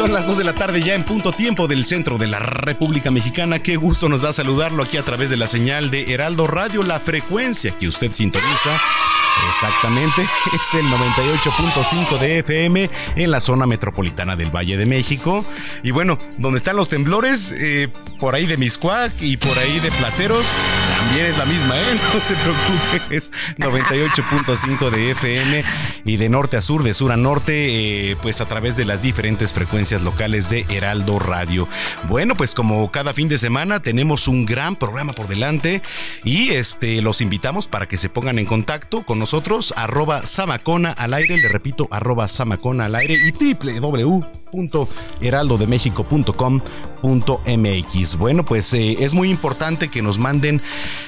Son las 2 de la tarde ya en punto tiempo del centro de la República Mexicana. Qué gusto nos da saludarlo aquí a través de la señal de Heraldo Radio, la frecuencia que usted sintoniza. Exactamente, es el 98.5 de FM en la zona metropolitana del Valle de México. Y bueno, donde están los temblores, eh, por ahí de Miscuac y por ahí de Plateros, también es la misma, ¿eh? No se preocupe, es 98.5 de FM y de norte a sur, de sur a norte, eh, pues a través de las diferentes frecuencias locales de Heraldo Radio. Bueno, pues como cada fin de semana tenemos un gran programa por delante y este los invitamos para que se pongan en contacto con nosotros, arroba Samacona al aire, le repito, arroba Samacona al aire y www.heraldodemexico.com.mx. Bueno, pues eh, es muy importante que nos manden,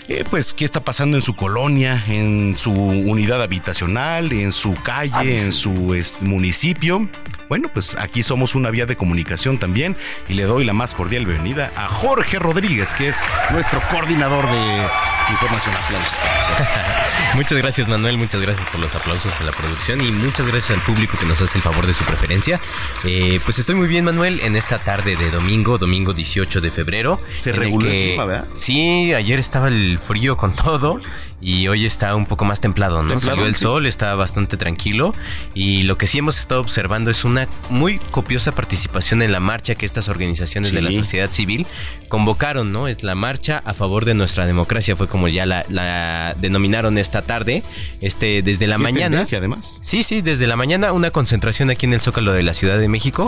eh, pues, qué está pasando en su colonia, en su unidad habitacional, en su calle, en su este, municipio. Bueno, pues aquí somos una vía de comunicación también y le doy la más cordial bienvenida a Jorge Rodríguez, que es nuestro coordinador de información. Aplausos. Muchas gracias Manuel, muchas gracias por los aplausos a la producción y muchas gracias al público que nos hace el favor de su preferencia. Eh, pues estoy muy bien Manuel en esta tarde de domingo, domingo 18 de febrero. Se reguló el clima, ¿verdad? Sí, ayer estaba el frío con todo y hoy está un poco más templado, ¿no? Templado, Salió el sol, está bastante tranquilo y lo que sí hemos estado observando es una muy copiosa participación en la marcha que estas organizaciones Sí. de la sociedad civil convocaron, ¿no? Es la marcha a favor de nuestra democracia, fue como ya la, la denominaron esta tarde, este desde la mañana. además. Sí, sí, desde la mañana una concentración aquí en el Zócalo de la Ciudad de México,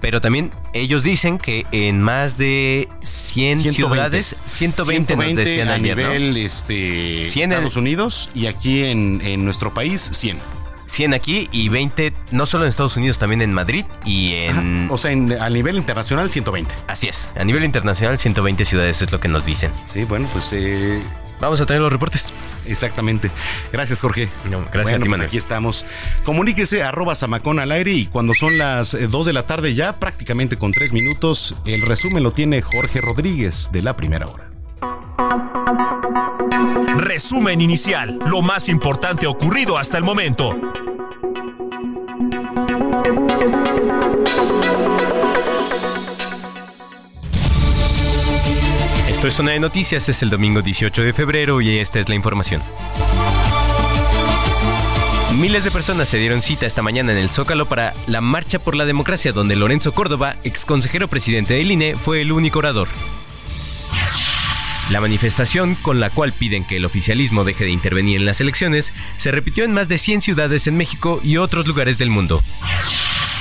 pero también ellos dicen que en más de 100 ciudades, 120, nos decían a ayer, ¿no? nivel este, 100 en- Estados Unidos y aquí en, en nuestro país 100. 100 aquí y 20 no solo en Estados Unidos, también en Madrid y en... O sea, en- a nivel internacional 120. Así es, a nivel internacional 120 ciudades es lo que nos dicen. Sí, bueno, pues eh, Vamos a traer los reportes. exactamente. Gracias, Jorge. No, gracias Bueno, a ti, pues aquí estamos. Comuníquese arroba Samacón al aire y cuando son las 2 de la tarde ya, prácticamente con 3 minutos, el resumen lo tiene Jorge Rodríguez de la primera hora. Resumen inicial, lo más importante ocurrido hasta el momento. Esto es Zona de Noticias, es el domingo 18 de febrero y esta es la información. Miles de personas se dieron cita esta mañana en el Zócalo para la Marcha por la Democracia, donde Lorenzo Córdoba, ex consejero presidente del INE, fue el único orador. La manifestación, con la cual piden que el oficialismo deje de intervenir en las elecciones, se repitió en más de 100 ciudades en México y otros lugares del mundo.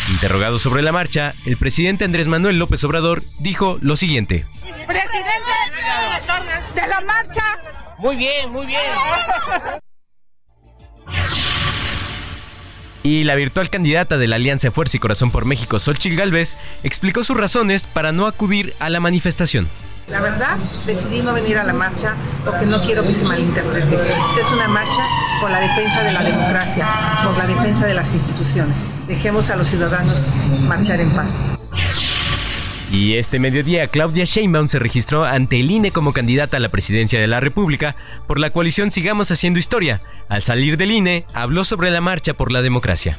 Interrogado sobre la marcha, el presidente Andrés Manuel López Obrador dijo lo siguiente. Presidente de la marcha. Muy bien, muy bien. Y la virtual candidata de la Alianza Fuerza y Corazón por México, Xochitl Gálvez, explicó sus razones para no acudir a la manifestación. La verdad, decidí no venir a la marcha porque no quiero que se malinterprete. Esta es una marcha por la defensa de la democracia, por la defensa de las instituciones. Dejemos a los ciudadanos marchar en paz. Y este mediodía, Claudia Sheinbaum se registró ante el INE como candidata a la presidencia de la República por la coalición Sigamos Haciendo Historia. Al salir del INE, habló sobre la marcha por la democracia.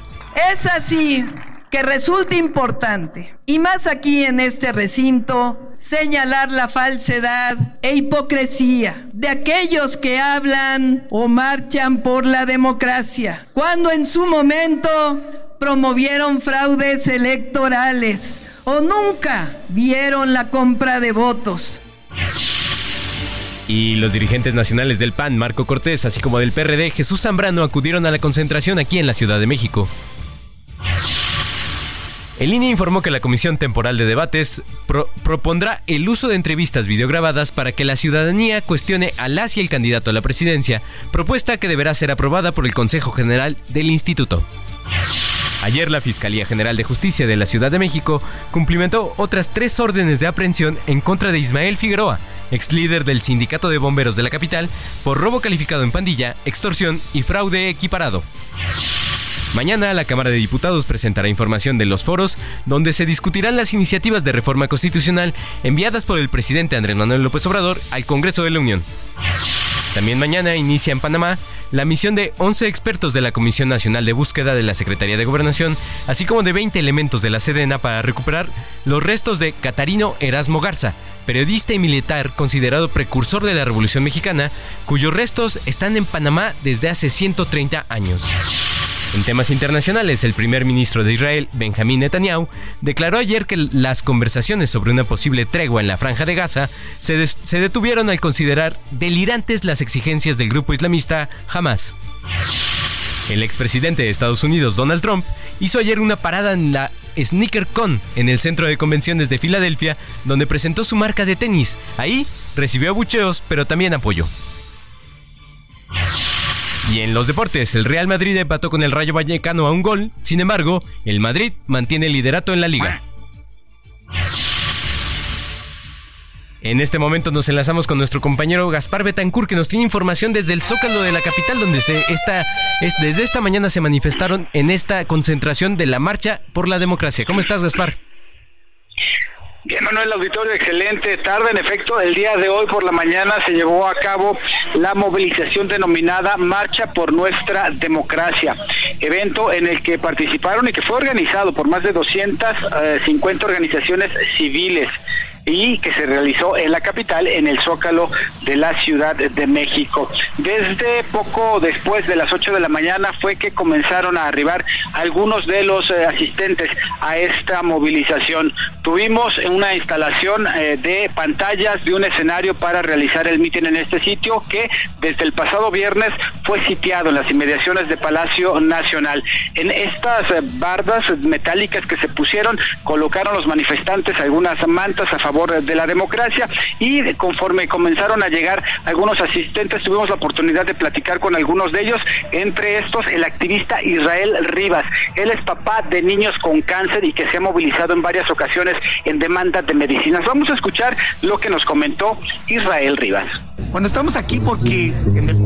Es así que resulta importante, y más aquí en este recinto, señalar la falsedad e hipocresía de aquellos que hablan o marchan por la democracia, cuando en su momento promovieron fraudes electorales o nunca vieron la compra de votos. Y los dirigentes nacionales del PAN, Marco Cortés, así como del PRD, Jesús Zambrano, acudieron a la concentración aquí en la Ciudad de México. El INE informó que la Comisión Temporal de Debates propondrá el uso de entrevistas videograbadas para que la ciudadanía cuestione a las y el candidato a la presidencia, propuesta que deberá ser aprobada por el Consejo General del Instituto. Ayer la Fiscalía General de Justicia de la Ciudad de México cumplimentó otras tres órdenes de aprehensión en contra de Ismael Figueroa, ex líder del Sindicato de Bomberos de la capital, por robo calificado en pandilla, extorsión y fraude equiparado. Mañana la Cámara de Diputados presentará información de los foros donde se discutirán las iniciativas de reforma constitucional enviadas por el presidente Andrés Manuel López Obrador al Congreso de la Unión. También mañana inicia en Panamá la misión de 11 expertos de la Comisión Nacional de Búsqueda de la Secretaría de Gobernación, así como de 20 elementos de la Sedena para recuperar los restos de Catarino Erasmo Garza, periodista y militar considerado precursor de la Revolución Mexicana, cuyos restos están en Panamá desde hace 130 años. En temas internacionales, el primer ministro de Israel, Benjamín Netanyahu, declaró ayer que las conversaciones sobre una posible tregua en la franja de Gaza se, detuvieron al considerar delirantes las exigencias del grupo islamista Hamas. El expresidente de Estados Unidos, Donald Trump, hizo ayer una parada en la SneakerCon en el centro de convenciones de Filadelfia, donde presentó su marca de tenis. Ahí recibió abucheos, pero también apoyo. Y en los deportes, el Real Madrid empató con el Rayo Vallecano a un gol. Sin embargo, el Madrid mantiene el liderato en la liga. En este momento nos enlazamos con nuestro compañero Gaspar Betancourt que nos tiene información desde el Zócalo de la capital donde se está desde esta mañana se manifestaron en esta concentración de la marcha por la democracia. ¿Cómo estás, Gaspar? Bien, Manuel Auditorio, excelente tarde. En efecto, el día de hoy por la mañana se llevó a cabo la movilización denominada Marcha por Nuestra Democracia, evento en el que participaron y que fue organizado por más de 250 eh, organizaciones civiles y que se realizó en la capital, en el Zócalo de la Ciudad de México. Desde poco después de las 8 de la mañana fue que comenzaron a arribar algunos de los eh, asistentes a esta movilización. Tuvimos una instalación eh, de pantallas de un escenario para realizar el mitin en este sitio que desde el pasado viernes fue sitiado en las inmediaciones de Palacio Nacional. En estas eh, bardas metálicas que se pusieron, colocaron los manifestantes algunas mantas a favor de la democracia y conforme comenzaron a llegar algunos asistentes tuvimos la oportunidad de platicar con algunos de ellos, entre estos el activista Israel Rivas. Él es papá de niños con cáncer y que se ha movilizado en varias ocasiones en demanda de medicinas. Vamos a escuchar lo que nos comentó Israel Rivas. Bueno, estamos aquí porque,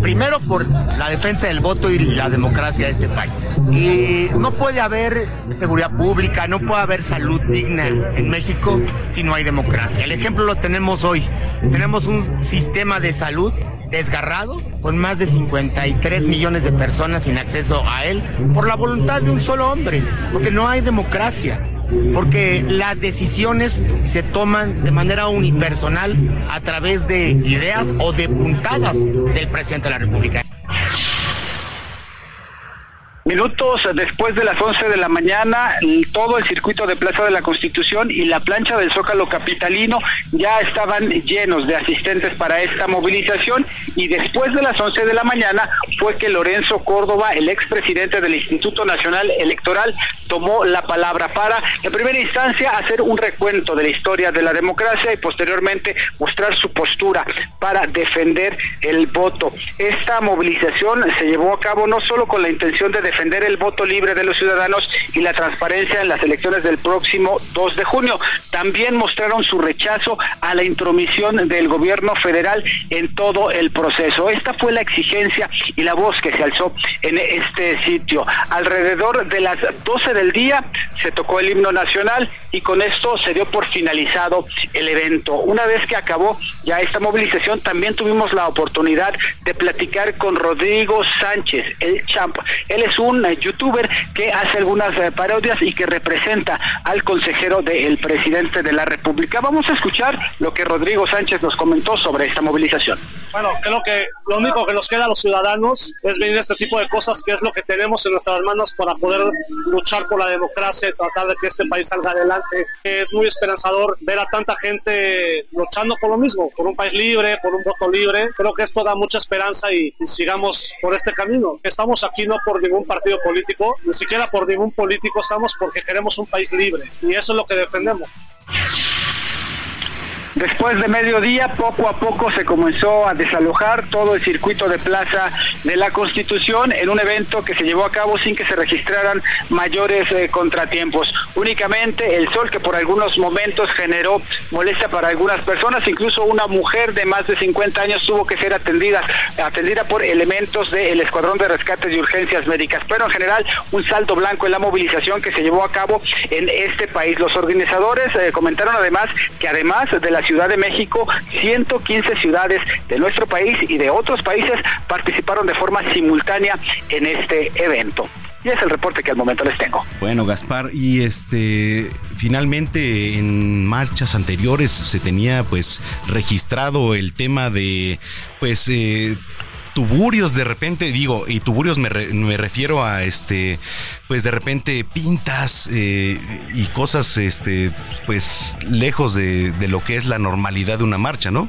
primero, por la defensa del voto y la democracia de este país. Y no puede haber seguridad pública, no puede haber salud digna en México si no hay democracia. El ejemplo lo tenemos hoy. Tenemos un sistema de salud desgarrado, con más de 53 millones de personas sin acceso a él, por la voluntad de un solo hombre, porque no hay democracia porque las decisiones se toman de manera unipersonal a través de ideas o de puntadas del presidente de la República. Minutos después de las 11 de la mañana, todo el circuito de Plaza de la Constitución y la plancha del Zócalo Capitalino ya estaban llenos de asistentes para esta movilización y después de las 11 de la mañana fue que Lorenzo Córdoba, el expresidente del Instituto Nacional Electoral, tomó la palabra para, en primera instancia, hacer un recuento de la historia de la democracia y posteriormente mostrar su postura para defender el voto. Esta movilización se llevó a cabo no solo con la intención de defender el voto libre de los ciudadanos y la transparencia en las elecciones del próximo 2 de junio. También mostraron su rechazo a la intromisión del gobierno federal en todo el proceso. Esta fue la exigencia y la voz que se alzó en este sitio. Alrededor de las 12 del día se tocó el himno nacional y con esto se dio por finalizado el evento. Una vez que acabó ya esta movilización, también tuvimos la oportunidad de platicar con Rodrigo Sánchez, el champ. Él es un eh, youtuber que hace algunas eh, parodias y que representa al consejero del presidente de la República. Vamos a escuchar lo que Rodrigo Sánchez nos comentó sobre esta movilización. Bueno, creo que lo único que nos queda a los ciudadanos es venir a este tipo de cosas, que es lo que tenemos en nuestras manos para poder luchar por la democracia y tratar de que este país salga adelante. Es muy esperanzador ver a tanta gente luchando por lo mismo, por un país libre, por un voto libre. Creo que esto da mucha esperanza y, y sigamos por este camino. Estamos aquí no por ningún partido político, ni siquiera por ningún político, estamos porque queremos un país libre y eso es lo que defendemos. Después de mediodía, poco a poco se comenzó a desalojar todo el circuito de plaza de la Constitución en un evento que se llevó a cabo sin que se registraran mayores eh, contratiempos. Únicamente el sol que por algunos momentos generó molestia para algunas personas, incluso una mujer de más de 50 años tuvo que ser atendida, atendida por elementos del Escuadrón de Rescates y Urgencias Médicas. Pero en general, un salto blanco en la movilización que se llevó a cabo en este país. Los organizadores eh, comentaron además que además de la Ciudad de México, 115 ciudades de nuestro país y de otros países participaron de forma simultánea en este evento. Y es el reporte que al momento les tengo. Bueno, Gaspar, y este finalmente en marchas anteriores se tenía pues registrado el tema de pues eh, tuburios de repente, digo, y tuburios me, re, me, refiero a este, pues de repente pintas eh, y cosas, este, pues lejos de, de, lo que es la normalidad de una marcha, ¿no?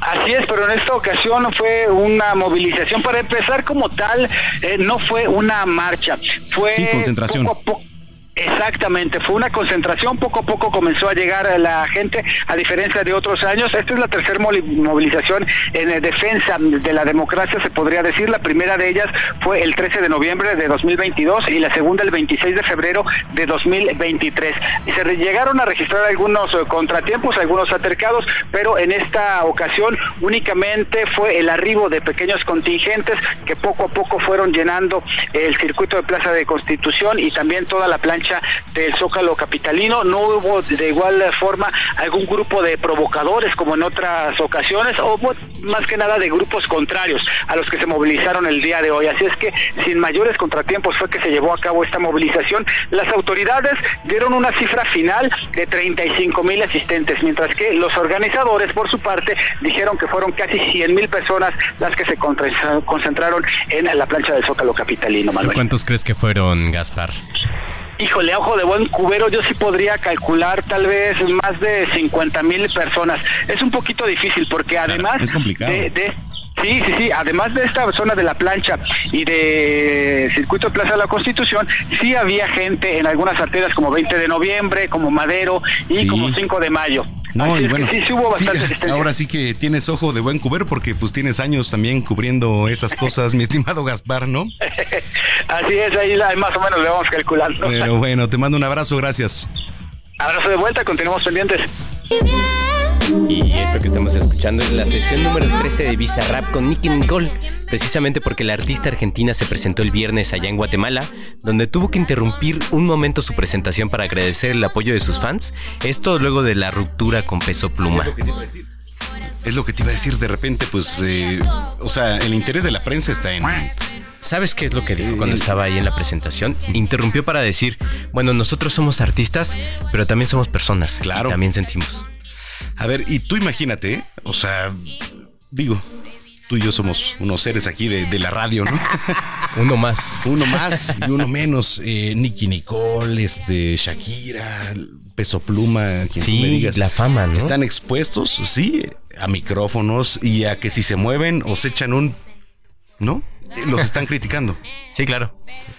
Así es, pero en esta ocasión fue una movilización. Para empezar como tal, eh, no fue una marcha, fue sí, concentración. poco a poco Exactamente, fue una concentración, poco a poco comenzó a llegar la gente, a diferencia de otros años. Esta es la tercera movilización en defensa de la democracia, se podría decir. La primera de ellas fue el 13 de noviembre de 2022 y la segunda el 26 de febrero de 2023. Y se llegaron a registrar algunos contratiempos, algunos altercados, pero en esta ocasión únicamente fue el arribo de pequeños contingentes que poco a poco fueron llenando el circuito de Plaza de Constitución y también toda la plancha del Zócalo Capitalino. No hubo de igual forma algún grupo de provocadores como en otras ocasiones, o más que nada de grupos contrarios a los que se movilizaron el día de hoy. Así es que sin mayores contratiempos fue que se llevó a cabo esta movilización. Las autoridades dieron una cifra final de 35 mil asistentes, mientras que los organizadores, por su parte, dijeron que fueron casi 100 mil personas las que se concentraron en la plancha del Zócalo Capitalino. Manuel. ¿Cuántos crees que fueron, Gaspar? Híjole, ojo de buen cubero, yo sí podría calcular tal vez más de 50 mil personas. Es un poquito difícil porque además claro, es complicado. de, de Sí, sí, sí. Además de esta zona de la plancha y de Circuito Plaza de la Constitución, sí había gente en algunas arterias como 20 de noviembre, como Madero y sí. como 5 de mayo. No, Así y bueno, sí, sí hubo bastante sí, asistencia. ahora sí que tienes ojo de buen cubero porque pues tienes años también cubriendo esas cosas, mi estimado Gaspar, ¿no? Así es, ahí más o menos le vamos calculando. Pero bueno, te mando un abrazo, gracias. Abrazo de vuelta, continuamos pendientes. Y esto que estamos escuchando es la sesión número 13 de Visa Rap con Nicky Nicole, precisamente porque la artista argentina se presentó el viernes allá en Guatemala, donde tuvo que interrumpir un momento su presentación para agradecer el apoyo de sus fans, esto luego de la ruptura con Peso Pluma. Es lo que te iba a decir, de repente, pues, eh, o sea, el interés de la prensa está en... ¿Sabes qué es lo que dijo cuando estaba ahí en la presentación? Interrumpió para decir, bueno, nosotros somos artistas, pero también somos personas. Claro. también sentimos. A ver, y tú imagínate, o sea, digo, tú y yo somos unos seres aquí de, de la radio, ¿no? uno más. Uno más y uno menos. Eh, Nicky Nicole, este, Shakira, Peso Pluma, quien sí, tú me digas. la fama, ¿no? Están expuestos, sí, a micrófonos y a que si se mueven o se echan un... ¿No? Los están criticando. Sí, claro.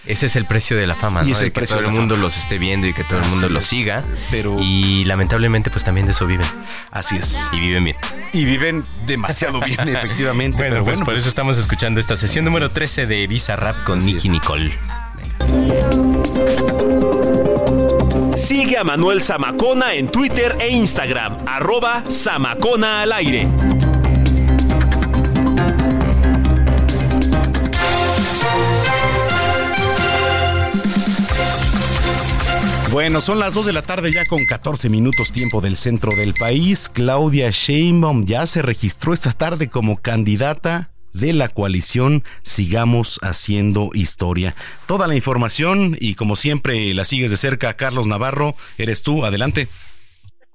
Ese es el precio de la fama, Y ¿no? es el de que precio todo el mundo fama. los esté viendo y que todo el Así mundo los es, siga. pero- Y lamentablemente, pues también de eso viven. Así es. Y viven bien. Y viven demasiado bien, efectivamente. Bueno, pero pues bueno, por eso estamos escuchando esta sesión número 13 de Visa Rap con Así Nicky es. Nicole. Sigue a Manuel Zamacona en Twitter e Instagram, arroba Zamacona al aire. Bueno, son las 2 de la tarde ya con 14 minutos tiempo del centro del país. Claudia Sheinbaum ya se registró esta tarde como candidata de la coalición Sigamos Haciendo Historia. Toda la información y como siempre la sigues de cerca, Carlos Navarro, eres tú, adelante.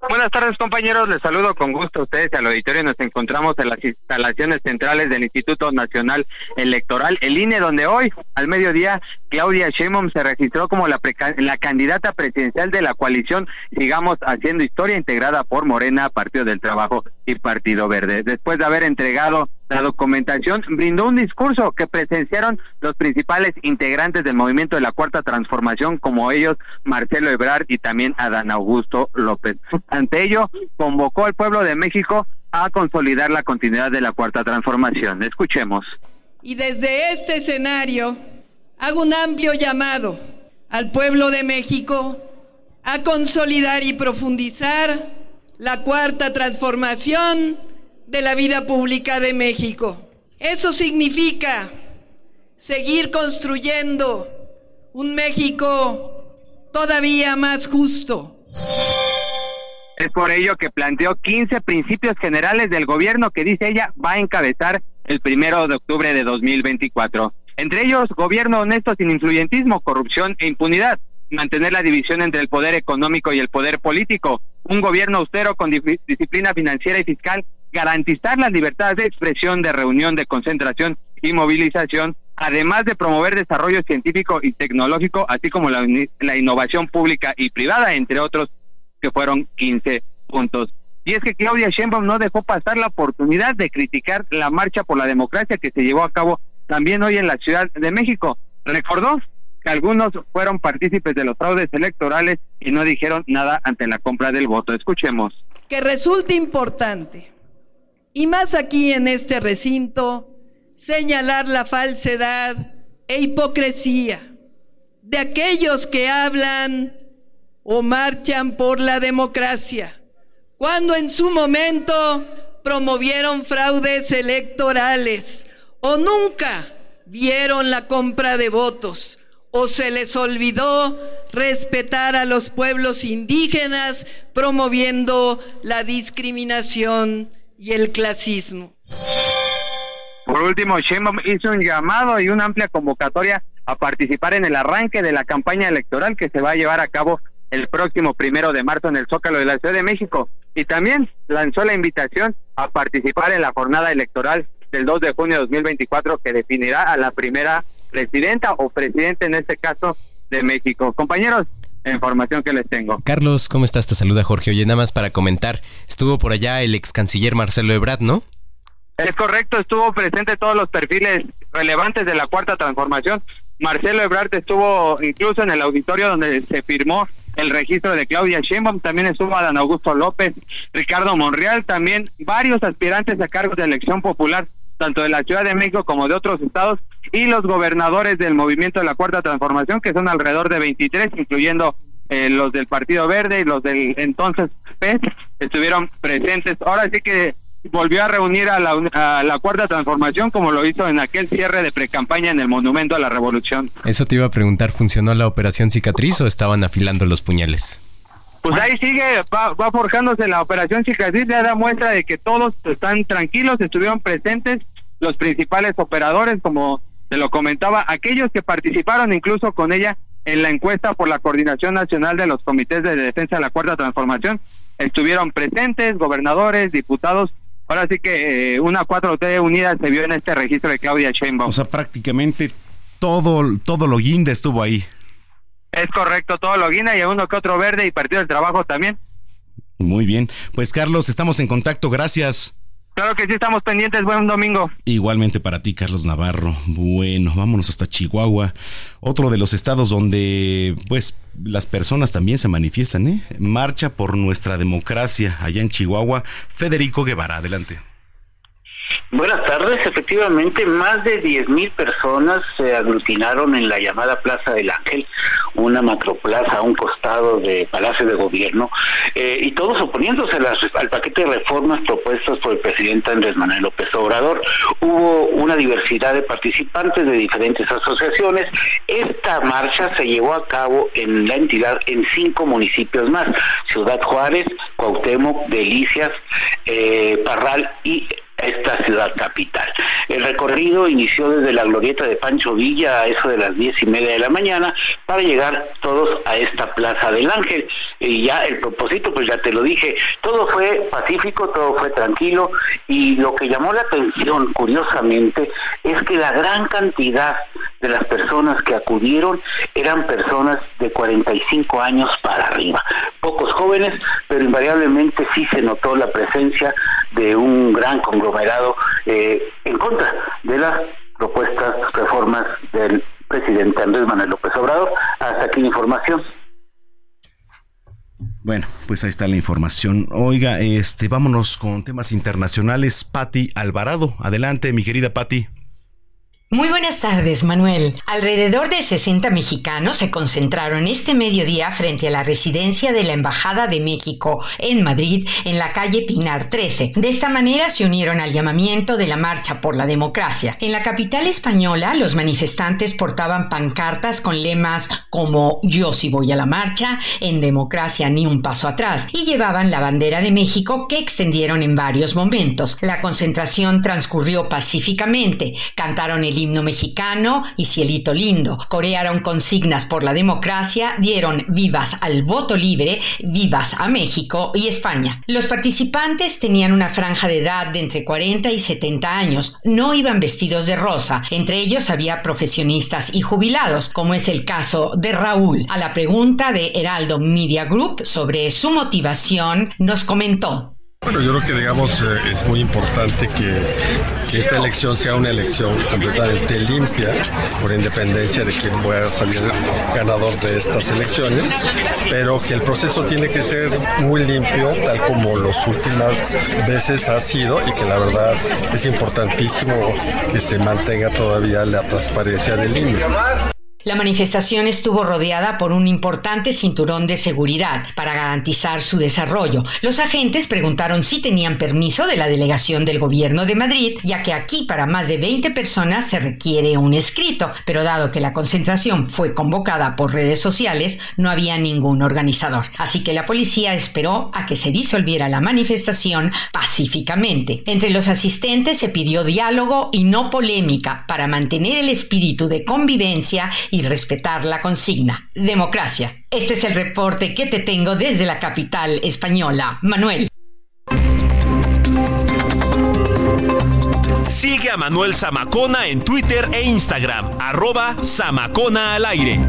Buenas tardes compañeros, les saludo con gusto a ustedes al auditorio. Nos encontramos en las instalaciones centrales del Instituto Nacional Electoral, el INE, donde hoy al mediodía Claudia Sheinbaum se registró como la, la candidata presidencial de la coalición Sigamos Haciendo Historia, integrada por Morena, Partido del Trabajo y Partido Verde. Después de haber entregado la documentación, brindó un discurso que presenciaron los principales integrantes del movimiento de la Cuarta Transformación, como ellos Marcelo Ebrard y también Adán Augusto López. Ante ello, convocó al pueblo de México a consolidar la continuidad de la Cuarta Transformación. Escuchemos. Y desde este escenario, hago un amplio llamado al pueblo de México a consolidar y profundizar la Cuarta Transformación de la vida pública de México. Eso significa seguir construyendo un México todavía más justo. Es por ello que planteó 15 principios generales del gobierno que dice ella va a encabezar el primero de octubre de 2024. Entre ellos, gobierno honesto sin influyentismo, corrupción e impunidad, mantener la división entre el poder económico y el poder político, un gobierno austero con disciplina financiera y fiscal garantizar las libertades de expresión, de reunión, de concentración y movilización, además de promover desarrollo científico y tecnológico, así como la, la innovación pública y privada, entre otros, que fueron 15 puntos. Y es que Claudia Sheinbaum no dejó pasar la oportunidad de criticar la marcha por la democracia que se llevó a cabo también hoy en la Ciudad de México. Recordó que algunos fueron partícipes de los fraudes electorales y no dijeron nada ante la compra del voto. Escuchemos. Que resulta importante y más aquí en este recinto, señalar la falsedad e hipocresía de aquellos que hablan o marchan por la democracia, cuando en su momento promovieron fraudes electorales o nunca vieron la compra de votos o se les olvidó respetar a los pueblos indígenas promoviendo la discriminación y el clasismo. Por último, Sheinbaum hizo un llamado y una amplia convocatoria a participar en el arranque de la campaña electoral que se va a llevar a cabo el próximo primero de marzo en el Zócalo de la Ciudad de México. Y también lanzó la invitación a participar en la jornada electoral del 2 de junio de 2024 que definirá a la primera presidenta o presidente en este caso de México. Compañeros, información que les tengo. Carlos, ¿cómo estás? Te saluda Jorge. Oye, nada más para comentar, estuvo por allá el ex canciller Marcelo Ebrard, ¿no? Es correcto, estuvo presente todos los perfiles relevantes de la cuarta transformación. Marcelo Ebrard estuvo incluso en el auditorio donde se firmó el registro de Claudia Sheinbaum, también estuvo Adán Augusto López, Ricardo Monreal, también varios aspirantes a cargos de elección popular, tanto de la Ciudad de México como de otros estados, y los gobernadores del movimiento de la Cuarta Transformación, que son alrededor de 23, incluyendo eh, los del Partido Verde y los del entonces PES, estuvieron presentes. Ahora sí que volvió a reunir a la, a la Cuarta Transformación como lo hizo en aquel cierre de precampaña en el Monumento a la Revolución. Eso te iba a preguntar, ¿funcionó la operación cicatriz o estaban afilando los puñales? Pues ahí sigue, va, va forjándose la operación cicatriz, ya da muestra de que todos están tranquilos, estuvieron presentes los principales operadores, como se lo comentaba, aquellos que participaron incluso con ella en la encuesta por la Coordinación Nacional de los Comités de Defensa de la Cuarta Transformación, estuvieron presentes, gobernadores, diputados, ahora sí que eh, una 4T unida se vio en este registro de Claudia Sheinbaum. O sea, prácticamente todo, todo lo guinda estuvo ahí. Es correcto, todo lo guinda y uno que otro verde y Partido del Trabajo también. Muy bien, pues Carlos, estamos en contacto, gracias. Claro que sí, estamos pendientes. Buen domingo. Igualmente para ti, Carlos Navarro. Bueno, vámonos hasta Chihuahua, otro de los estados donde, pues, las personas también se manifiestan, ¿eh? Marcha por nuestra democracia allá en Chihuahua. Federico Guevara, adelante. Buenas tardes. Efectivamente, más de 10.000 personas se aglutinaron en la llamada Plaza del Ángel, una macroplaza a un costado de Palacio de Gobierno, eh, y todos oponiéndose al paquete de reformas propuestas por el presidente Andrés Manuel López Obrador. Hubo una diversidad de participantes de diferentes asociaciones. Esta marcha se llevó a cabo en la entidad en cinco municipios más, Ciudad Juárez, Cuauhtémoc, Delicias, eh, Parral y esta ciudad capital. El recorrido inició desde la glorieta de Pancho Villa a eso de las diez y media de la mañana para llegar todos a esta Plaza del Ángel. Y ya el propósito, pues ya te lo dije, todo fue pacífico, todo fue tranquilo y lo que llamó la atención, curiosamente, es que la gran cantidad de las personas que acudieron eran personas de 45 años para arriba. Pocos jóvenes, pero invariablemente sí se notó la presencia de un gran conglomerado eh, en contra de las propuestas, reformas del presidente Andrés Manuel López Obrador. Hasta aquí la información. Bueno, pues ahí está la información. Oiga, este, vámonos con temas internacionales. Patti Alvarado, adelante, mi querida Patti. Muy buenas tardes, Manuel. Alrededor de 60 mexicanos se concentraron este mediodía frente a la residencia de la Embajada de México en Madrid, en la calle Pinar 13. De esta manera se unieron al llamamiento de la Marcha por la Democracia. En la capital española, los manifestantes portaban pancartas con lemas como Yo sí voy a la marcha, en democracia ni un paso atrás, y llevaban la bandera de México que extendieron en varios momentos. La concentración transcurrió pacíficamente, cantaron el himno mexicano y Cielito Lindo. Corearon consignas por la democracia, dieron vivas al voto libre, vivas a México y España. Los participantes tenían una franja de edad de entre 40 y 70 años. No iban vestidos de rosa. Entre ellos había profesionistas y jubilados, como es el caso de Raúl. A la pregunta de Heraldo Media Group sobre su motivación, nos comentó. Bueno, yo creo que digamos eh, es muy importante que, esta elección sea una elección completamente limpia, por independencia de quién pueda salir ganador de estas elecciones, pero que el proceso tiene que ser muy limpio, tal como las últimas veces ha sido, y que la verdad es importantísimo que se mantenga todavía la transparencia del INE. La manifestación estuvo rodeada por un importante cinturón de seguridad para garantizar su desarrollo. Los agentes preguntaron si tenían permiso de la delegación del gobierno de Madrid, ya que aquí para más de 20 personas se requiere un escrito, pero dado que la concentración fue convocada por redes sociales, no había ningún organizador. Así que la policía esperó a que se disolviera la manifestación pacíficamente. Entre los asistentes se pidió diálogo y no polémica para mantener el espíritu de convivencia respetar la consigna. Democracia. Este es el reporte que te tengo desde la capital española. Manuel. Sigue a Manuel Zamacona en Twitter e Instagram, arroba Zamacona al aire.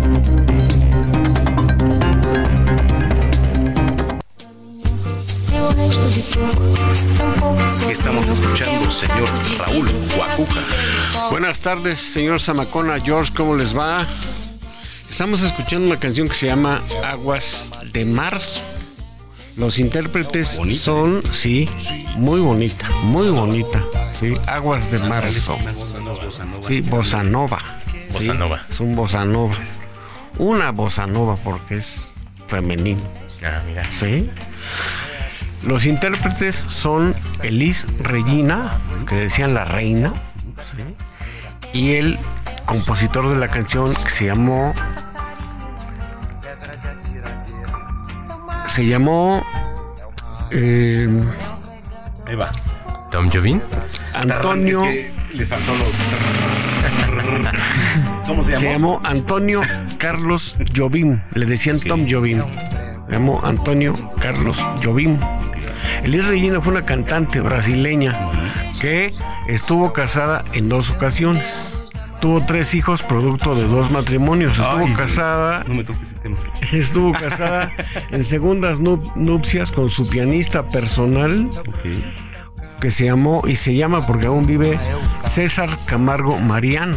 Estamos escuchando, señor Raúl Guacuja? Buenas tardes, señor Zamacona. George, ¿cómo les va? Estamos escuchando una canción que se llama Aguas de Marzo. Los intérpretes son, sí, muy bonita, muy bonita. Sí, Aguas de Marzo. Sí, bossa nova. Es un bossa nova. Una bossa nova porque es femenino. Ah, mira. Sí. Los intérpretes son Elis Regina, que decían la reina, ¿sí? y el compositor de la canción que se llamó. Se llamó. Eh, Eva. Tom Jobim. Antonio. Es que les faltó los. ¿Cómo se llamó? Se llamó Antonio Carlos Jobim. Le decían Tom Jobim. Se llamó Antonio Carlos Jobim. Elis Regina fue una cantante brasileña que estuvo casada en dos ocasiones. Tuvo tres hijos producto de dos matrimonios. Estuvo Ay, casada. No me toques ese tema. Estuvo casada en segundas nup- nupcias con su pianista personal que se llamó y se llama porque aún vive César Camargo Mariano.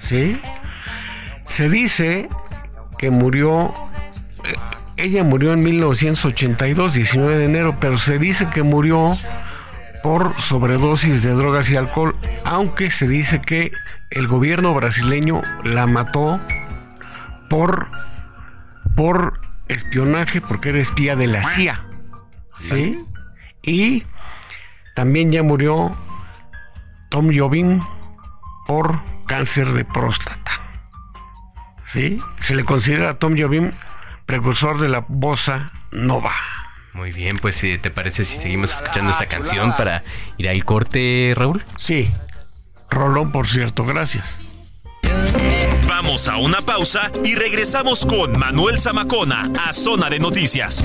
¿Sí? Se dice que murió eh, ella murió en 1982, 19 de enero, pero se dice que murió por sobredosis de drogas y alcohol, aunque se dice que el gobierno brasileño la mató por por espionaje porque era espía de la CIA. ¿Sí? Y también ya murió Tom Jobim por cáncer de próstata. ¿Sí? Se le considera a Tom Jobim precursor de la bossa nova. Muy bien, pues si te parece si seguimos escuchando esta canción para ir al corte, Raúl. Sí. Rolón, por cierto, gracias. Vamos a una pausa y regresamos con Manuel Zamacona a Zona de Noticias.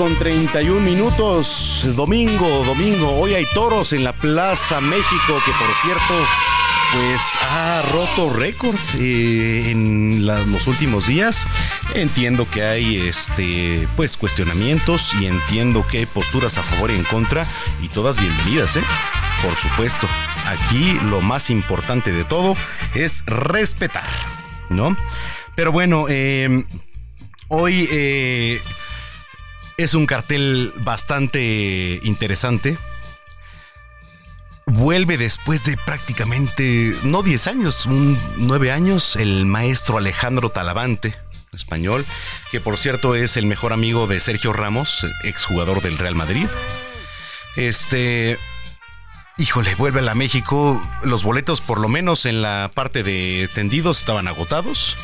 Con 31 minutos. Domingo, domingo. Hoy hay toros en la Plaza México, que por cierto, pues ha roto récords eh, en los últimos días. Entiendo que hay este pues cuestionamientos y entiendo que hay posturas a favor y en contra y todas bienvenidas, ¿eh? Por supuesto. Aquí lo más importante de todo es respetar, ¿no? Pero bueno, eh, hoy eh, es un cartel bastante interesante. Vuelve después de prácticamente, no 10 años, un 9 años, el maestro Alejandro Talavante, español, que por cierto es el mejor amigo de Sergio Ramos, exjugador del Real Madrid. Este, híjole, vuelve a la México. Los boletos, por lo menos en la parte de tendidos, estaban agotados.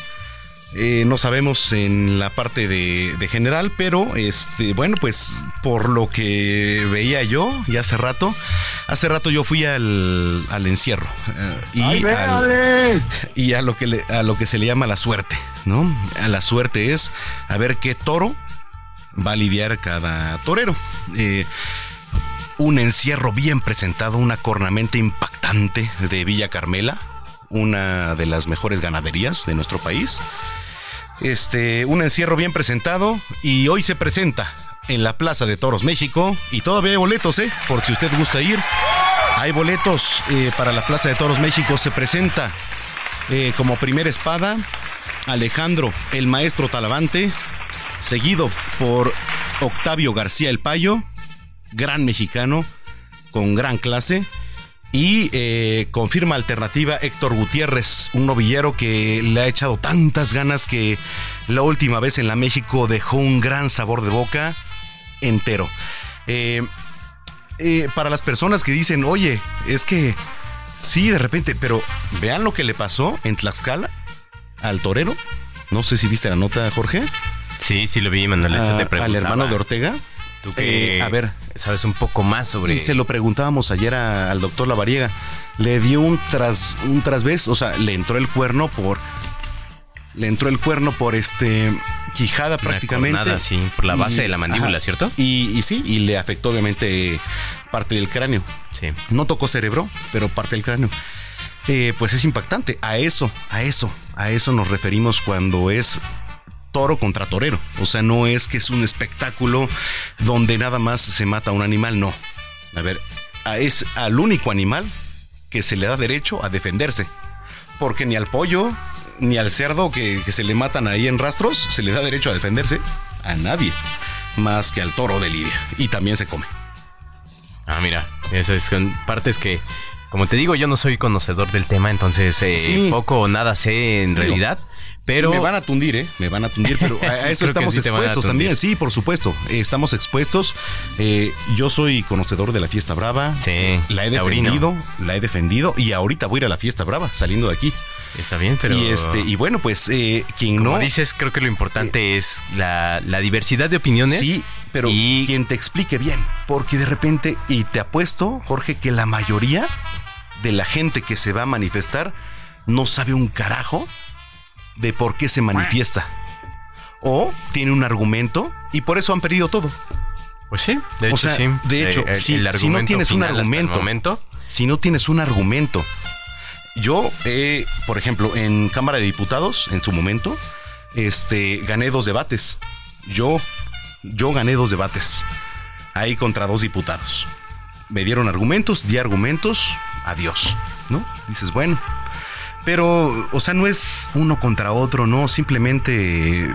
Eh, no sabemos en la parte de, de general, pero este, bueno, pues por lo que veía yo y hace rato, hace rato yo fui al, al encierro eh, y, ¡Ay, al- véale! y a lo que le- a lo que se le llama la suerte, ¿no? A la suerte es a ver qué toro va a lidiar cada torero. Eh, un encierro bien presentado, una cornamenta impactante de Villa Carmela, una de las mejores ganaderías de nuestro país. Este, un encierro bien presentado y hoy se presenta en la Plaza de Toros México y todavía hay boletos, ¿eh? Por si usted gusta ir. Hay boletos eh, para la Plaza de Toros México. Se presenta eh, como primera espada Alejandro, el maestro Talavante, seguido por Octavio García el Payo, gran mexicano, con gran clase. Y eh, confirma alternativa Héctor Gutiérrez, un novillero que le ha echado tantas ganas que la última vez en la México dejó un gran sabor de boca entero. Eh, eh, para las personas que dicen, oye, es que sí, de repente, pero vean lo que le pasó en Tlaxcala al torero. No sé si viste la nota, Jorge. Sí, sí lo vi, Manuel. de hecho, Ah, te al hermano de Ortega. Tú que Eh, a ver, sabes un poco más sobre. Y se lo preguntábamos ayer a- al doctor Lavariega. Le dio un tras un trasvés, o sea, le entró el cuerno por. Le entró el cuerno por este. Quijada prácticamente. cornada, sí, por la base de la mandíbula, ¿cierto? Y, y sí, y le afectó obviamente parte del cráneo. Sí. No tocó cerebro, pero parte del cráneo. Eh, pues es impactante. A eso, a eso, a eso nos referimos cuando es toro contra torero. O sea, no es que es un espectáculo donde nada más se mata a un animal, no. A ver, es al único animal que se le da derecho a defenderse. Porque ni al pollo, ni al cerdo que, que se le matan ahí en rastros, se le da derecho a defenderse a nadie. Más que al toro de Lidia. Y también se come. Ah, mira, eso es con partes que, como te digo, yo no soy conocedor del tema, entonces eh, Sí. poco o nada sé en realidad. Pero Me van a tundir, ¿eh? Me van a tundir, pero a, Sí, eso estamos sí expuestos también. Sí, por supuesto. Eh, Estamos expuestos. Eh, yo soy conocedor de la Fiesta Brava. Sí, La he taurino. defendido, la he defendido y ahorita voy a ir a la Fiesta Brava saliendo de aquí. Está bien, pero. Y, este, y bueno, pues eh, quien como no... dices, creo que lo importante es la, la diversidad de opiniones. Sí, pero quien te explique bien. Porque de repente, y te apuesto, Jorge, que la mayoría de la gente que se va a manifestar no sabe un carajo de por qué se manifiesta. o tiene un argumento y por eso han perdido todo. Pues sí, de hecho o sea, sí. De hecho, El- si, el si no tienes un argumento, momento. si no tienes un argumento, yo, eh, por ejemplo, en Cámara de Diputados, en su momento, este, gané dos debates. Yo, yo gané dos debates. Ahí contra dos diputados. Me dieron argumentos, di argumentos, adiós, ¿no? Dices, bueno. Pero, o sea, no es uno contra otro, no, simplemente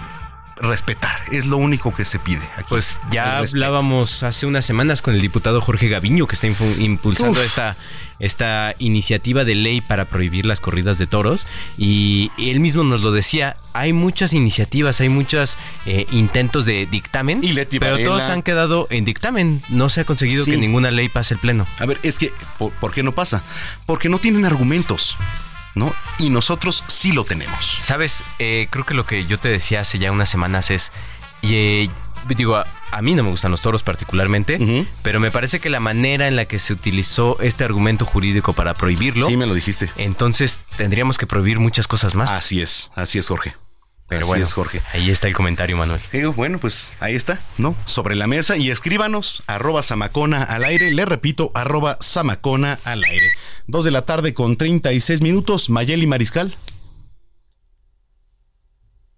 respetar, es lo único que se pide. Aquí. Pues ya hablábamos hace unas semanas con el diputado Jorge Gaviño, que está impulsando Uf. esta, esta iniciativa de ley para prohibir las corridas de toros. Y él mismo nos lo decía, hay muchas iniciativas, hay muchos eh, intentos de dictamen, pero Varela. todos han quedado en dictamen. No se ha conseguido Sí. que ninguna ley pase el pleno. A ver, es que, ¿por, por qué no pasa? Porque no tienen argumentos, ¿no? Y nosotros sí lo tenemos. Sabes, Eh, creo que lo que yo te decía hace ya unas semanas es, y, eh, digo, a, a mí no me gustan los toros particularmente, pero me parece que la manera en la que se utilizó este argumento jurídico para prohibirlo, Sí, me lo dijiste. entonces tendríamos que prohibir muchas cosas más. Así es, así es, Jorge. Pero Así bueno, es, Jorge. ahí está el comentario, Manuel. Digo, bueno, pues ahí está, ¿no? Sobre la mesa y escríbanos arroba samacona al aire. Le repito, arroba samacona al aire. Dos de la tarde con 36 minutos. Mayeli Mariscal.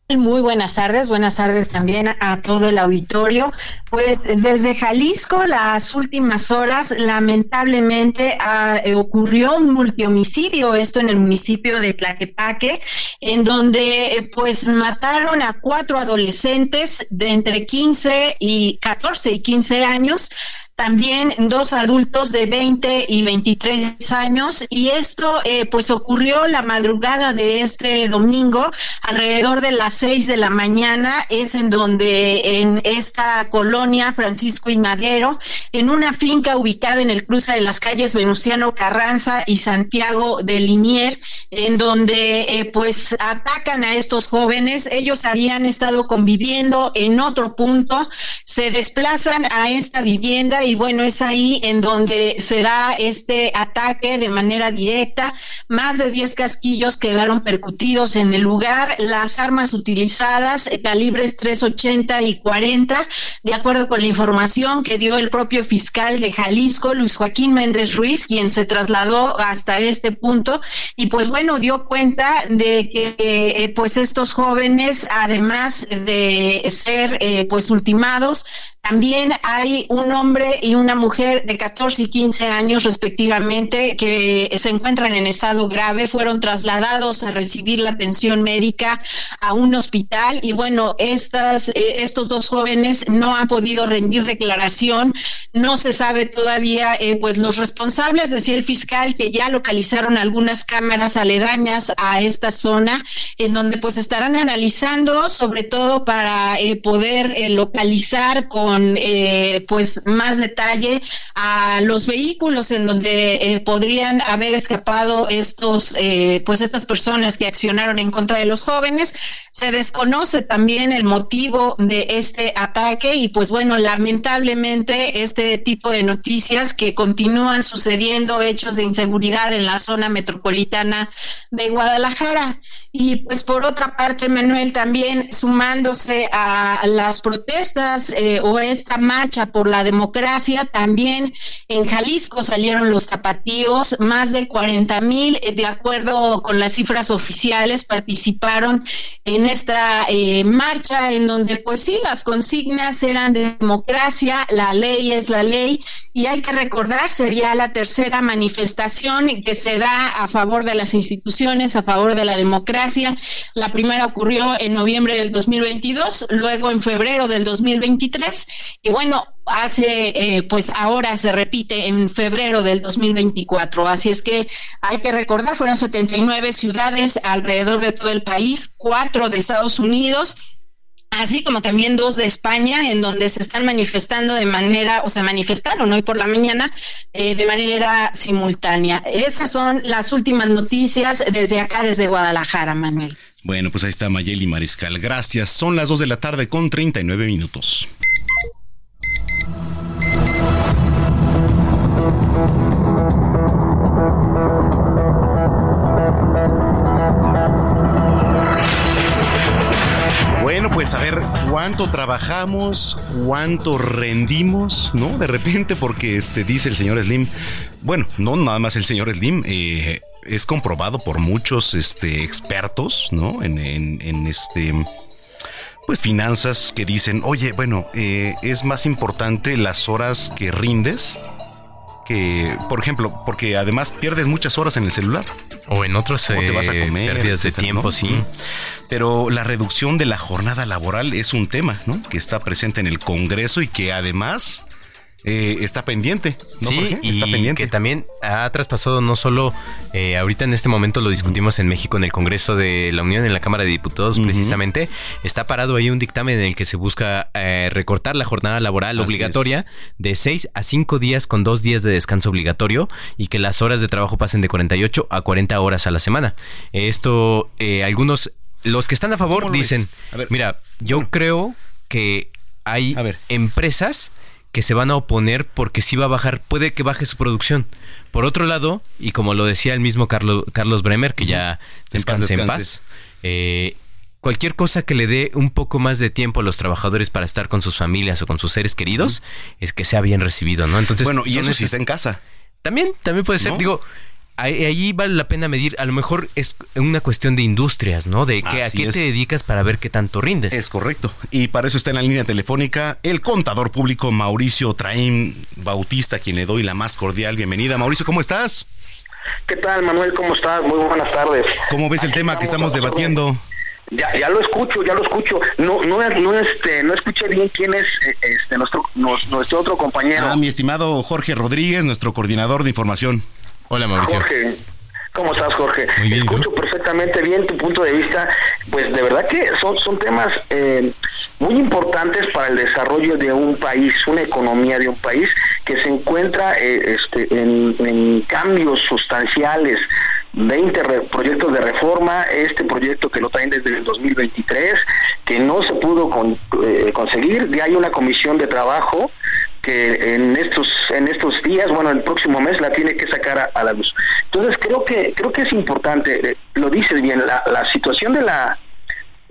Muy buenas tardes, buenas tardes también a todo el auditorio. Pues desde Jalisco, las últimas horas, lamentablemente eh, ocurrió un multihomicidio, esto en el municipio de Tlaquepaque, en donde eh, pues mataron a cuatro adolescentes de entre 15 y 14 y 15 años también dos adultos de 20 y 23 años. Y esto eh, pues ocurrió la madrugada de este domingo alrededor de las 6 de la mañana. Es en donde en esta colonia Francisco y Madero en una finca ubicada en el cruce de las calles Venustiano Carranza y Santiago de Linier en donde eh, pues atacan a estos jóvenes. Ellos habían estado conviviendo en otro punto. Se desplazan a esta vivienda y bueno, es ahí en donde se da este ataque de manera directa. Más de 10 casquillos quedaron percutidos en el lugar. Las armas utilizadas, eh, calibres 380 y 40, de acuerdo con la información que dio el propio fiscal de Jalisco, Luis Joaquín Méndez Ruiz, quien se trasladó hasta este punto y pues bueno, dio cuenta de que eh, pues estos jóvenes, además de ser eh, pues ultimados, también hay un hombre y una mujer de 14 y 15 años respectivamente que se encuentran en estado grave, fueron trasladados a recibir la atención médica a un hospital. Y bueno, estas, eh, estos dos jóvenes no han podido rendir declaración, no se sabe todavía eh, pues los responsables, decía el fiscal que ya localizaron algunas cámaras aledañas a esta zona en donde pues estarán analizando sobre todo para eh, poder eh, localizar con eh, pues más detalle a los vehículos en donde eh, podrían haber escapado estos eh, pues estas personas que accionaron en contra de los jóvenes. Se desconoce también el motivo de este ataque y pues bueno lamentablemente este tipo de noticias que continúan sucediendo hechos de inseguridad en la zona metropolitana de Guadalajara. Y pues por otra parte Manuel también sumándose a las protestas eh, o esta marcha por la democracia también en Jalisco salieron los zapatíos más de 40 mil eh, de acuerdo con las cifras oficiales participaron en esta eh, marcha en donde pues sí las consignas eran de democracia la ley es la ley y hay que recordar sería la tercera manifestación que se da a favor de las instituciones a favor de la democracia. La primera ocurrió en noviembre del 2022 luego en febrero del 2023 y bueno hace eh, pues ahora se repite en febrero del 2024 así es que hay que recordar fueron 79 ciudades alrededor de todo el país cuatro de Estados Unidos así como también dos de España, en donde se están manifestando de manera, o se manifestaron hoy por la mañana eh, de manera simultánea. Esas son las últimas noticias desde acá, desde Guadalajara, Manuel. Bueno, pues ahí está Mayeli Mariscal. Gracias. Son las 2 de la tarde con 39 minutos. Cuánto trabajamos, cuánto rendimos, ¿no? De repente, porque este dice el señor Slim, bueno, no nada más el señor Slim, eh, es comprobado por muchos este, expertos, ¿no? En, este pues finanzas que dicen, oye, bueno, eh, es más importante las horas que rindes que, por ejemplo, porque además pierdes muchas horas en el celular. O en otros te vas a eh, comer, pérdidas de tiempo, sí. Pero la reducción de la jornada laboral es un tema, ¿no? Que está presente en el Congreso y que además eh, está pendiente. ¿no, sí, y está pendiente. que también ha traspasado no solo, eh, ahorita en este momento lo discutimos en México en el Congreso de la Unión, en la Cámara de Diputados precisamente, está parado ahí un dictamen en el que se busca eh, recortar la jornada laboral obligatoria de 6 a 5 días con 2 días de descanso obligatorio y que las horas de trabajo pasen de 48 a 40 horas a la semana. Esto, algunos, los que están a favor dicen, mira, yo creo que hay empresas que se van a oponer porque sí va a bajar, puede que baje su producción. Por otro lado, y como lo decía el mismo Carlos, Carlos Bremer, que ya descanse en paz, eh, cualquier cosa que le dé un poco más de tiempo a los trabajadores para estar con sus familias o con sus seres queridos, es que sea bien recibido, ¿no? Entonces, bueno, y eso sí está en casa. También, también puede ser, digo, Ahí, vale la pena medir, a lo mejor es una cuestión de industrias, ¿no? De que, a qué te dedicas para ver qué tanto rindes. Es correcto. Y para eso está en la línea telefónica el contador público Mauricio Traín Bautista, quien le doy la más cordial bienvenida. Mauricio, ¿cómo estás? ¿Qué tal, Manuel? ¿Cómo estás? Muy buenas tardes. ¿Cómo ves el tema que estamos debatiendo? Ya, ya lo escucho, ya lo escucho. No, no, no, este, no escuché bien quién es este, nuestro, nuestro otro compañero. Ah, mi estimado Jorge Rodríguez, nuestro coordinador de información. Hola, Mauricio. Jorge, ¿cómo estás, Jorge? Muy bien, Escucho perfectamente bien tu punto de vista. Pues de verdad que son, son temas eh, muy importantes para el desarrollo de un país, una economía de un país que se encuentra eh, este, en, cambios sustanciales. 20 proyectos de reforma, este proyecto que lo traen desde el 2023, que no se pudo eh, conseguir, ya hay una comisión de trabajo que en estos en estos días, bueno, el próximo mes la tiene que sacar a, la luz. Entonces creo que creo que es importante, eh, lo dices bien, la, la situación de la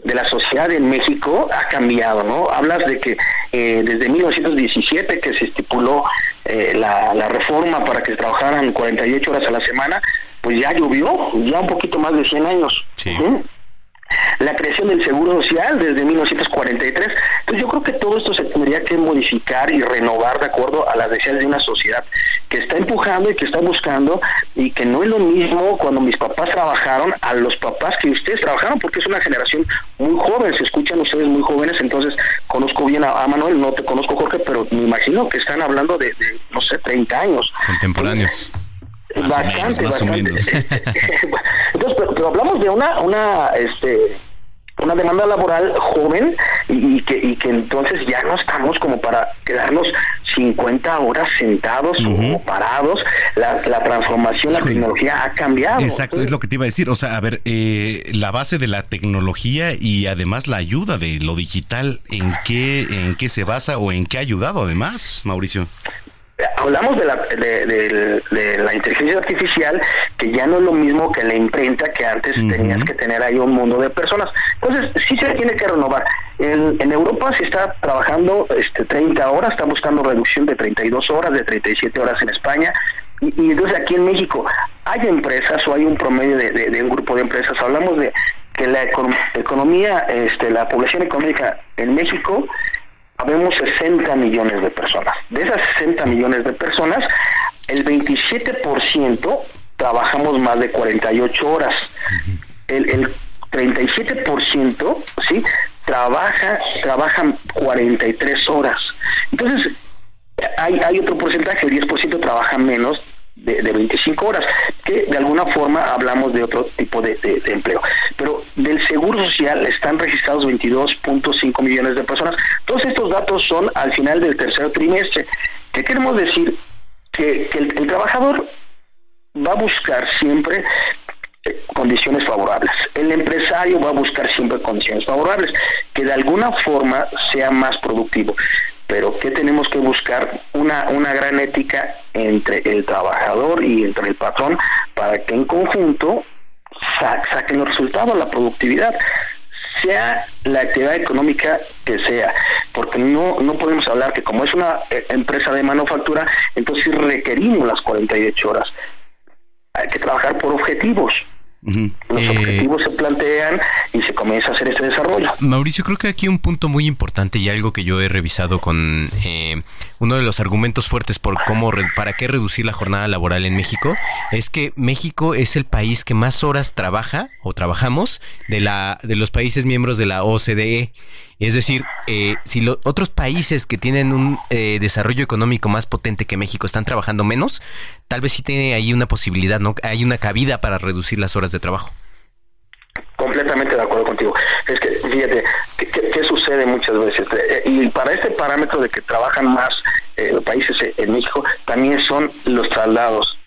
de la sociedad en México ha cambiado, ¿no? Hablas de que eh, desde 1917 que se estipuló eh, la, la, reforma para que trabajaran 48 horas a la semana, pues ya llovió, ya un poquito más de 100 años. Sí la creación del Seguro Social desde 1943. Entonces yo creo que todo esto se tendría que modificar y renovar de acuerdo a las necesidades de una sociedad que está empujando y que está buscando y que no es lo mismo cuando mis papás trabajaron a los papás que ustedes trabajaron porque es una generación muy joven, se escuchan ustedes muy jóvenes, entonces conozco bien a, Manuel, no te conozco Jorge, pero me imagino que están hablando de, no sé, 30 años. Contemporáneos. Bastante, bastante. Entonces, pero, hablamos de una, una, este, una demanda laboral joven y, que, y que entonces ya no estamos como para quedarnos 50 horas sentados o parados. La, transformación, la tecnología ha cambiado. Exacto, es lo que te iba a decir. O sea, a ver, eh, la base de la tecnología y además la ayuda de lo digital, ¿en qué, ¿en qué se basa o en qué ha ayudado además, Mauricio? Hablamos de la, de, la inteligencia artificial, que ya no es lo mismo que la imprenta que antes tenías que tener ahí un mundo de personas. Entonces, sí se tiene que renovar. En, en Europa se está trabajando este, 30 horas, está buscando reducción de 32 horas, de 37 horas en España. Y, y entonces aquí en México hay empresas o hay un promedio de, un grupo de empresas. Hablamos de que la economía, este, la población económica en México habemos 60 millones de personas. De esas 60 millones de personas, el 27% trabajamos más de 48 horas. El, el 37%, ¿sí? Trabaja, trabajan 43 horas. Entonces, hay, hay otro porcentaje, el 10% trabaja menos de, 25 horas, que de alguna forma hablamos de otro tipo de, empleo. Pero del Seguro Social están registrados 22.5 millones de personas. Todos estos datos son al final del tercer trimestre. ¿Qué queremos decir? Que, el, el trabajador va a buscar siempre eh, condiciones favorables. El empresario va a buscar siempre condiciones favorables, que de alguna forma sea más productivo pero ¿qué tenemos que buscar? Una, una gran ética entre el trabajador y entre el patrón para que en conjunto saquen los resultados, la productividad. sea la actividad económica que sea, porque no, no podemos hablar que como es una eh, empresa de manufactura, entonces requerimos las 48 horas. Hay que trabajar por objetivos. Los Eh, objetivos se plantean y se comienza a hacer este desarrollo. Mauricio, creo que aquí un punto muy importante y algo que yo he revisado con eh, uno de los argumentos fuertes por cómo re- para qué reducir la jornada laboral en México es que México es el país que más horas trabaja o trabajamos de la de los países miembros de la OCDE. Es decir, eh, si los otros países que tienen un eh, desarrollo económico más potente que México están trabajando menos, tal vez sí tiene ahí una posibilidad, ¿no? Hay una cabida para reducir las horas de trabajo. Completamente de acuerdo contigo. Es que, fíjate, ¿qué, sucede muchas veces? Eh, y para este parámetro de que trabajan más eh, países en México, también son los traslados.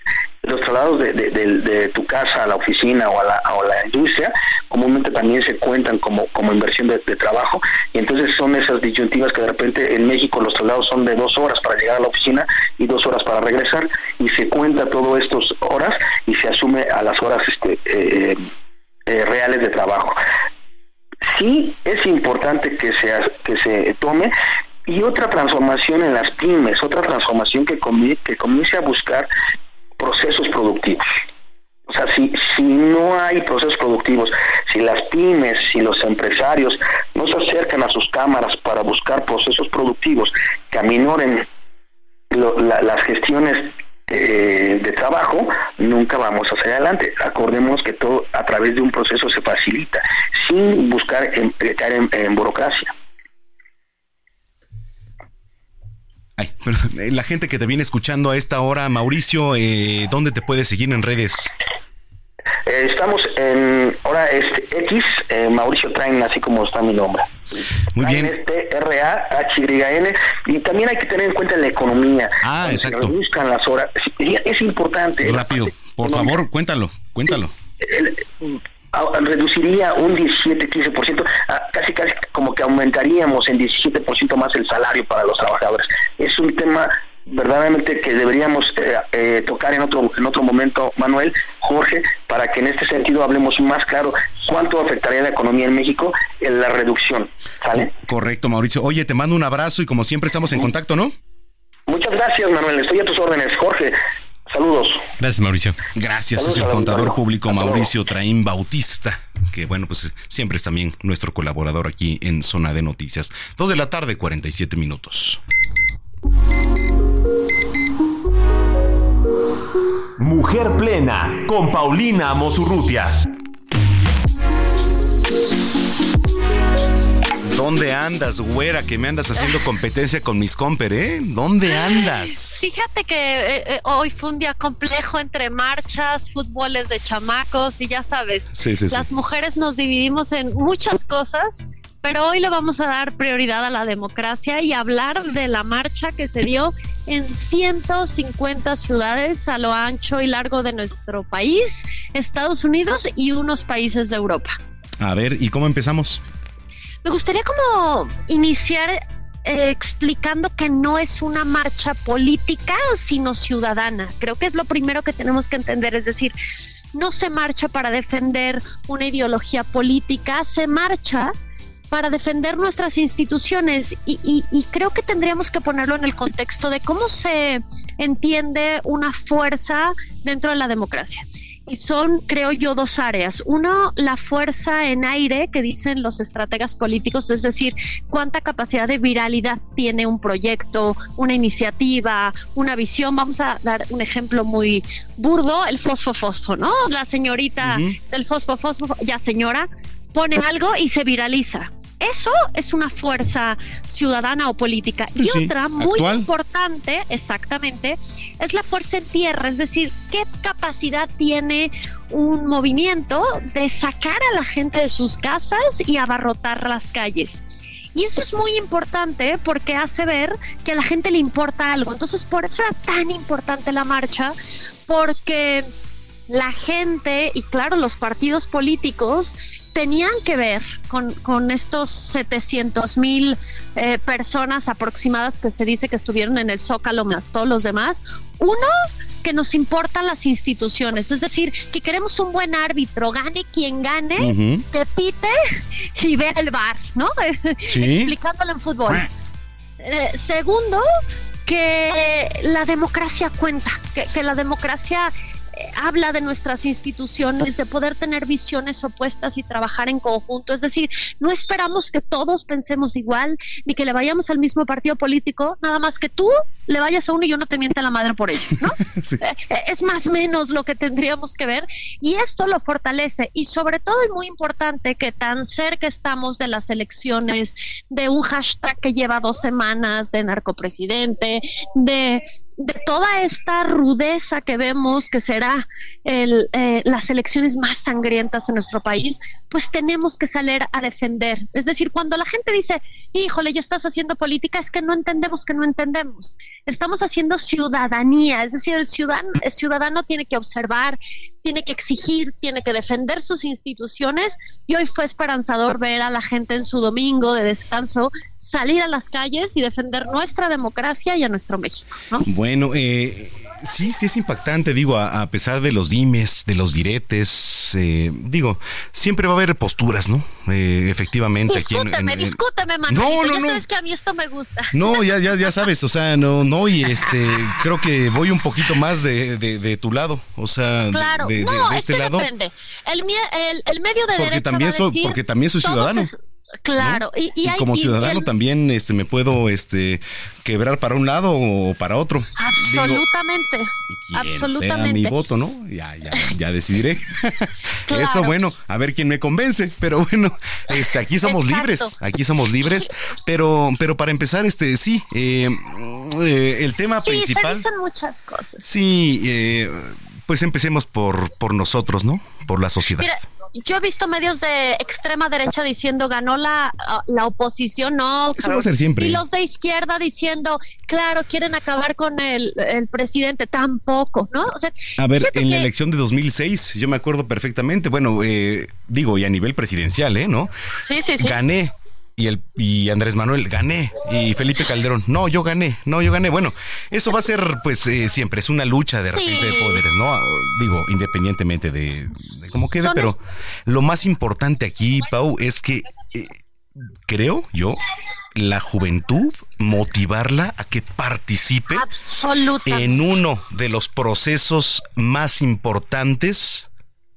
Los traslados de, tu casa a la oficina o a la, o la industria comúnmente también se cuentan como, inversión de, trabajo y entonces son esas disyuntivas que de repente en México los traslados son de dos horas para llegar a la oficina y dos horas para regresar y se cuenta todo estas horas y se asume a las horas este, eh, eh, reales de trabajo. Sí es importante que se, que se tome y otra transformación en las pymes, otra transformación que, que comience a buscar procesos productivos. O sea, si, si no hay procesos productivos, si las pymes, si los empresarios no se acercan a sus cámaras para buscar procesos productivos que aminoren las gestiones eh, de trabajo, nunca vamos hacia adelante. Acordemos que todo a través de un proceso se facilita, sin buscar en- en, en burocracia. Pero, eh, la gente que te viene escuchando a esta hora, Mauricio, eh, ¿dónde te puedes seguir en redes? Eh, estamos en ahora este X, eh, Mauricio Train, así como está mi nombre. Muy bien. R-A-H-Y-N. Y también hay que tener en cuenta la economía. Ah, exacto. reduzcan las horas. Es importante. Rápido, por favor, cuéntalo, cuéntalo. El- a- reduciría un 17-15%, ah, casi casi como que aumentaríamos en 17% más el salario para los trabajadores. Es un tema verdaderamente que deberíamos eh, eh, tocar en otro en otro momento, Manuel, Jorge, para que en este sentido hablemos más claro cuánto afectaría la economía en México en la reducción. ¿Sale? Correcto, Mauricio. Oye, te mando un abrazo y como siempre estamos en contacto, ¿no? Muchas gracias, Manuel. Estoy a tus órdenes. Jorge, saludos. Gracias, Mauricio. Gracias, Saludos es el contador público Hasta luego. Mauricio Traín Bautista, que bueno, pues siempre es también nuestro colaborador aquí en Zona de Noticias. Dos de la tarde, 47 minutos. Mujer Plena con Paulina Mosurrutia. ¿Dónde andas, güera? Que me andas haciendo competencia con mis comper, ¿eh? ¿Dónde andas? Fíjate que eh, eh, hoy fue un día complejo entre marchas, fútboles de chamacos y ya sabes, Sí, sí, sí. las mujeres nos dividimos en muchas cosas, pero hoy le vamos a dar prioridad a la democracia y hablar de la marcha que se dio en 150 ciudades a lo ancho y largo de nuestro país, Estados Unidos y unos países de Europa. A ver, ¿y cómo empezamos? Me gustaría como iniciar eh, explicando que no es una marcha política, sino ciudadana. Creo que es lo primero que tenemos que entender, es decir, no se marcha para defender una ideología política, se marcha para defender nuestras instituciones y, creo que tendríamos que ponerlo en el contexto de cómo se entiende una fuerza dentro de la democracia. Y son, creo yo, dos áreas. Uno, la fuerza en aire que dicen los estrategas políticos, es decir, cuánta capacidad de viralidad tiene un proyecto, una iniciativa, una visión. Vamos a dar un ejemplo muy burdo, el fosfo-fosfo, ¿no? La señorita del fosfo-fosfo, ya señora, pone algo y se viraliza. Eso es una fuerza ciudadana o política. Y Sí, otra muy actual. importante, exactamente, es la fuerza en tierra, es decir, qué capacidad tiene un movimiento de sacar a la gente de sus casas y abarrotar las calles. Y eso es muy importante porque hace ver que a la gente le importa algo. Entonces, por eso era tan importante la marcha, porque la gente y claro, los partidos políticos tenían que ver con, con estos 700 mil eh, personas aproximadas que se dice que estuvieron en el Zócalo más todos los demás. Uno, que nos importan las instituciones, es decir, que queremos un buen árbitro, gane quien gane, que pite y vea el bar, ¿no? Explicándolo en fútbol. Eh, segundo, que la democracia cuenta, que, que la democracia habla de nuestras instituciones, de poder tener visiones opuestas y trabajar en conjunto. Es decir, no esperamos que todos pensemos igual, ni que le vayamos al mismo partido político, nada más que tú le vayas a uno y yo no te miente la madre por ello, ¿no? Eh, eh, es más o menos lo que tendríamos que ver y esto lo fortalece y sobre todo es muy importante que tan cerca estamos de las elecciones, de un hashtag que lleva dos semanas de narcopresidente, de de toda esta rudeza que vemos que será el, eh, las elecciones más sangrientas en nuestro país, pues tenemos que salir a defender. Es decir, cuando la gente dice, híjole, ya estás haciendo política, es que no entendemos que no entendemos. Estamos haciendo ciudadanía, es decir, el ciudadano, el ciudadano tiene que observar, tiene que exigir, tiene que defender sus instituciones y hoy fue esperanzador ver a la gente en su domingo de descanso salir a las calles y defender nuestra democracia y a nuestro México. Bueno, eh, sí, sí es impactante, digo, a, pesar de los dimes, de los diretes, eh, digo, siempre va a haber posturas, ¿no? Eh, efectivamente. Discúteme, aquí discúteme, Manuel. No, no, ya sabes que a mí esto me gusta. No, ya, ya, ya sabes, o sea, no, no, y este, creo que voy un poquito más de, de, tu lado, o sea, claro no, este Depende. El, el, medio de porque también soy, porque también soy ciudadano. claro, y, como ciudadano también este me puedo este quebrar para un lado o para otro. Absolutamente. absolutamente. mi voto, ¿no? Ya, ya, ya decidiré. Eso bueno, a ver quién me convence, pero bueno, este aquí somos libres, aquí somos libres, pero pero para empezar este sí, eh, eh, el tema sí, principal. Se muchas cosas. Sí, eh, pues empecemos por, por nosotros, ¿no? Por la sociedad. Mira, yo he visto medios de extrema derecha diciendo ganó la, la oposición, no. Eso va a ser siempre. Y los de izquierda diciendo, claro, quieren acabar con el, el presidente, tampoco, ¿no? O sea, a ver, en la elección de 2006, yo me acuerdo perfectamente, bueno, eh, digo, y a nivel presidencial, ¿eh? ¿No? Sí, sí, sí. Gané y el y Andrés Manuel gané. Y Felipe Calderón no yo gané no yo gané. Bueno eso va a ser pues eh, siempre es una lucha de repente de poderes no digo independientemente de, cómo quede pero lo más importante aquí Pau es que eh, creo yo la juventud motivarla a que participe en uno de los procesos más importantes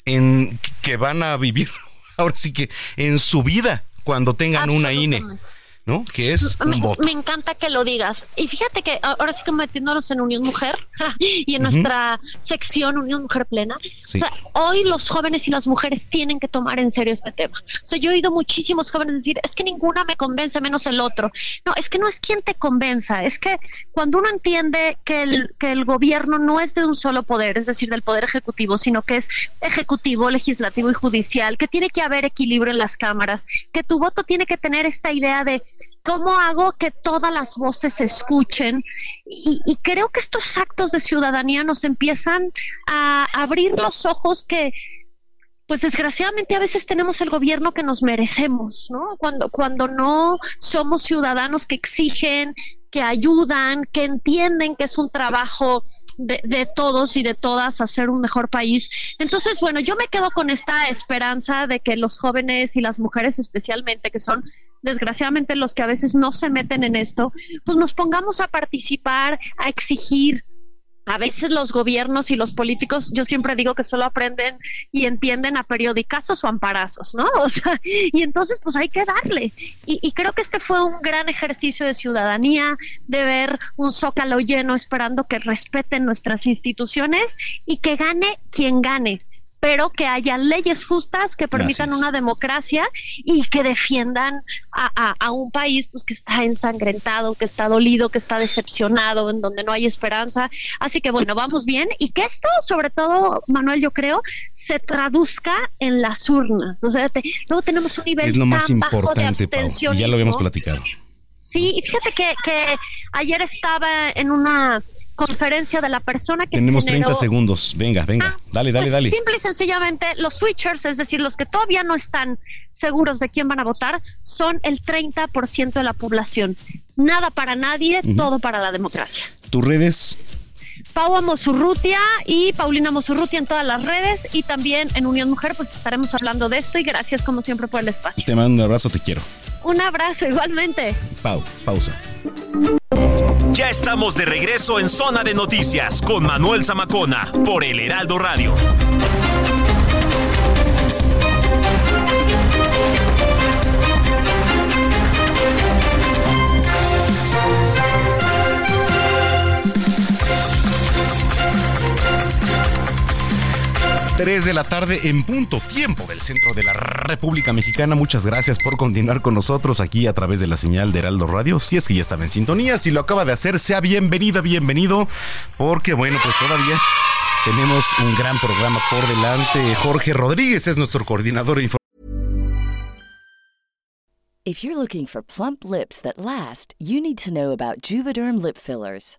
en que van a vivir ahora sí que en su vida cuando tengan una INE. ¿No? Que es me, me, encanta que lo digas. Y fíjate que ahora sí que metiéndonos en Unión Mujer y en nuestra sección Unión Mujer Plena, o sea, hoy los jóvenes y las mujeres tienen que tomar en serio este tema. O sea, yo he oído muchísimos jóvenes decir, es que ninguna me convence menos el otro. No, es que no es quien te convenza, es que cuando uno entiende que el, que el gobierno no es de un solo poder, es decir, del poder ejecutivo, sino que es ejecutivo, legislativo y judicial, que tiene que haber equilibrio en las cámaras, que tu voto tiene que tener esta idea de ¿Cómo hago que todas las voces se escuchen? Y, creo que estos actos de ciudadanía nos empiezan a abrir los ojos que, pues desgraciadamente a veces tenemos el gobierno que nos merecemos, ¿no? Cuando, cuando no somos ciudadanos que exigen, que ayudan, que entienden que es un trabajo de, de, todos y de todas hacer un mejor país. Entonces, bueno, yo me quedo con esta esperanza de que los jóvenes y las mujeres especialmente, que son desgraciadamente los que a veces no se meten en esto, pues nos pongamos a participar, a exigir. A veces los gobiernos y los políticos, yo siempre digo que solo aprenden y entienden a periodicazos o amparazos, ¿no? O sea, y entonces pues hay que darle. Y, y creo que este fue un gran ejercicio de ciudadanía, de ver un zócalo lleno esperando que respeten nuestras instituciones y que gane quien gane pero que haya leyes justas que permitan una democracia y que defiendan a, a, un país pues que está ensangrentado, que está dolido, que está decepcionado, en donde no hay esperanza. Así que bueno, vamos bien y que esto, sobre todo, Manuel, yo creo, se traduzca en las urnas. O sea, luego tenemos un nivel es lo más tan bajo de abstención. ya lo habíamos platicado. Sí, y fíjate que, que ayer estaba en una conferencia de la persona que Tenemos generó- 30 segundos. Venga, venga. dale, dale, Pues, dale. Simple y sencillamente, los switchers, es decir, los que todavía no están seguros de quién van a votar, son el 30% de la población. Nada para nadie, todo para la democracia. Tus redes. Pau Mosurrutia y Paulina Mosurrutia en todas las redes y también en Unión Mujer, pues estaremos hablando de esto y gracias como siempre por el espacio. Te mando un abrazo, te quiero. Un abrazo igualmente. Pau, pausa. Ya estamos de regreso en Zona de Noticias con Manuel Zamacona por El Heraldo Radio. Tres de la tarde en punto, tiempo del centro de la República Mexicana. Muchas gracias por continuar con nosotros aquí a través de la señal de Heraldo Radio. Si es que ya estaba en sintonía, si lo acaba de hacer, sea bienvenida, bienvenido, porque bueno, pues todavía tenemos un gran programa por delante. Jorge Rodríguez es nuestro coordinador de información. If you're looking for plump lips that last, you need to know about Juvederm lip fillers.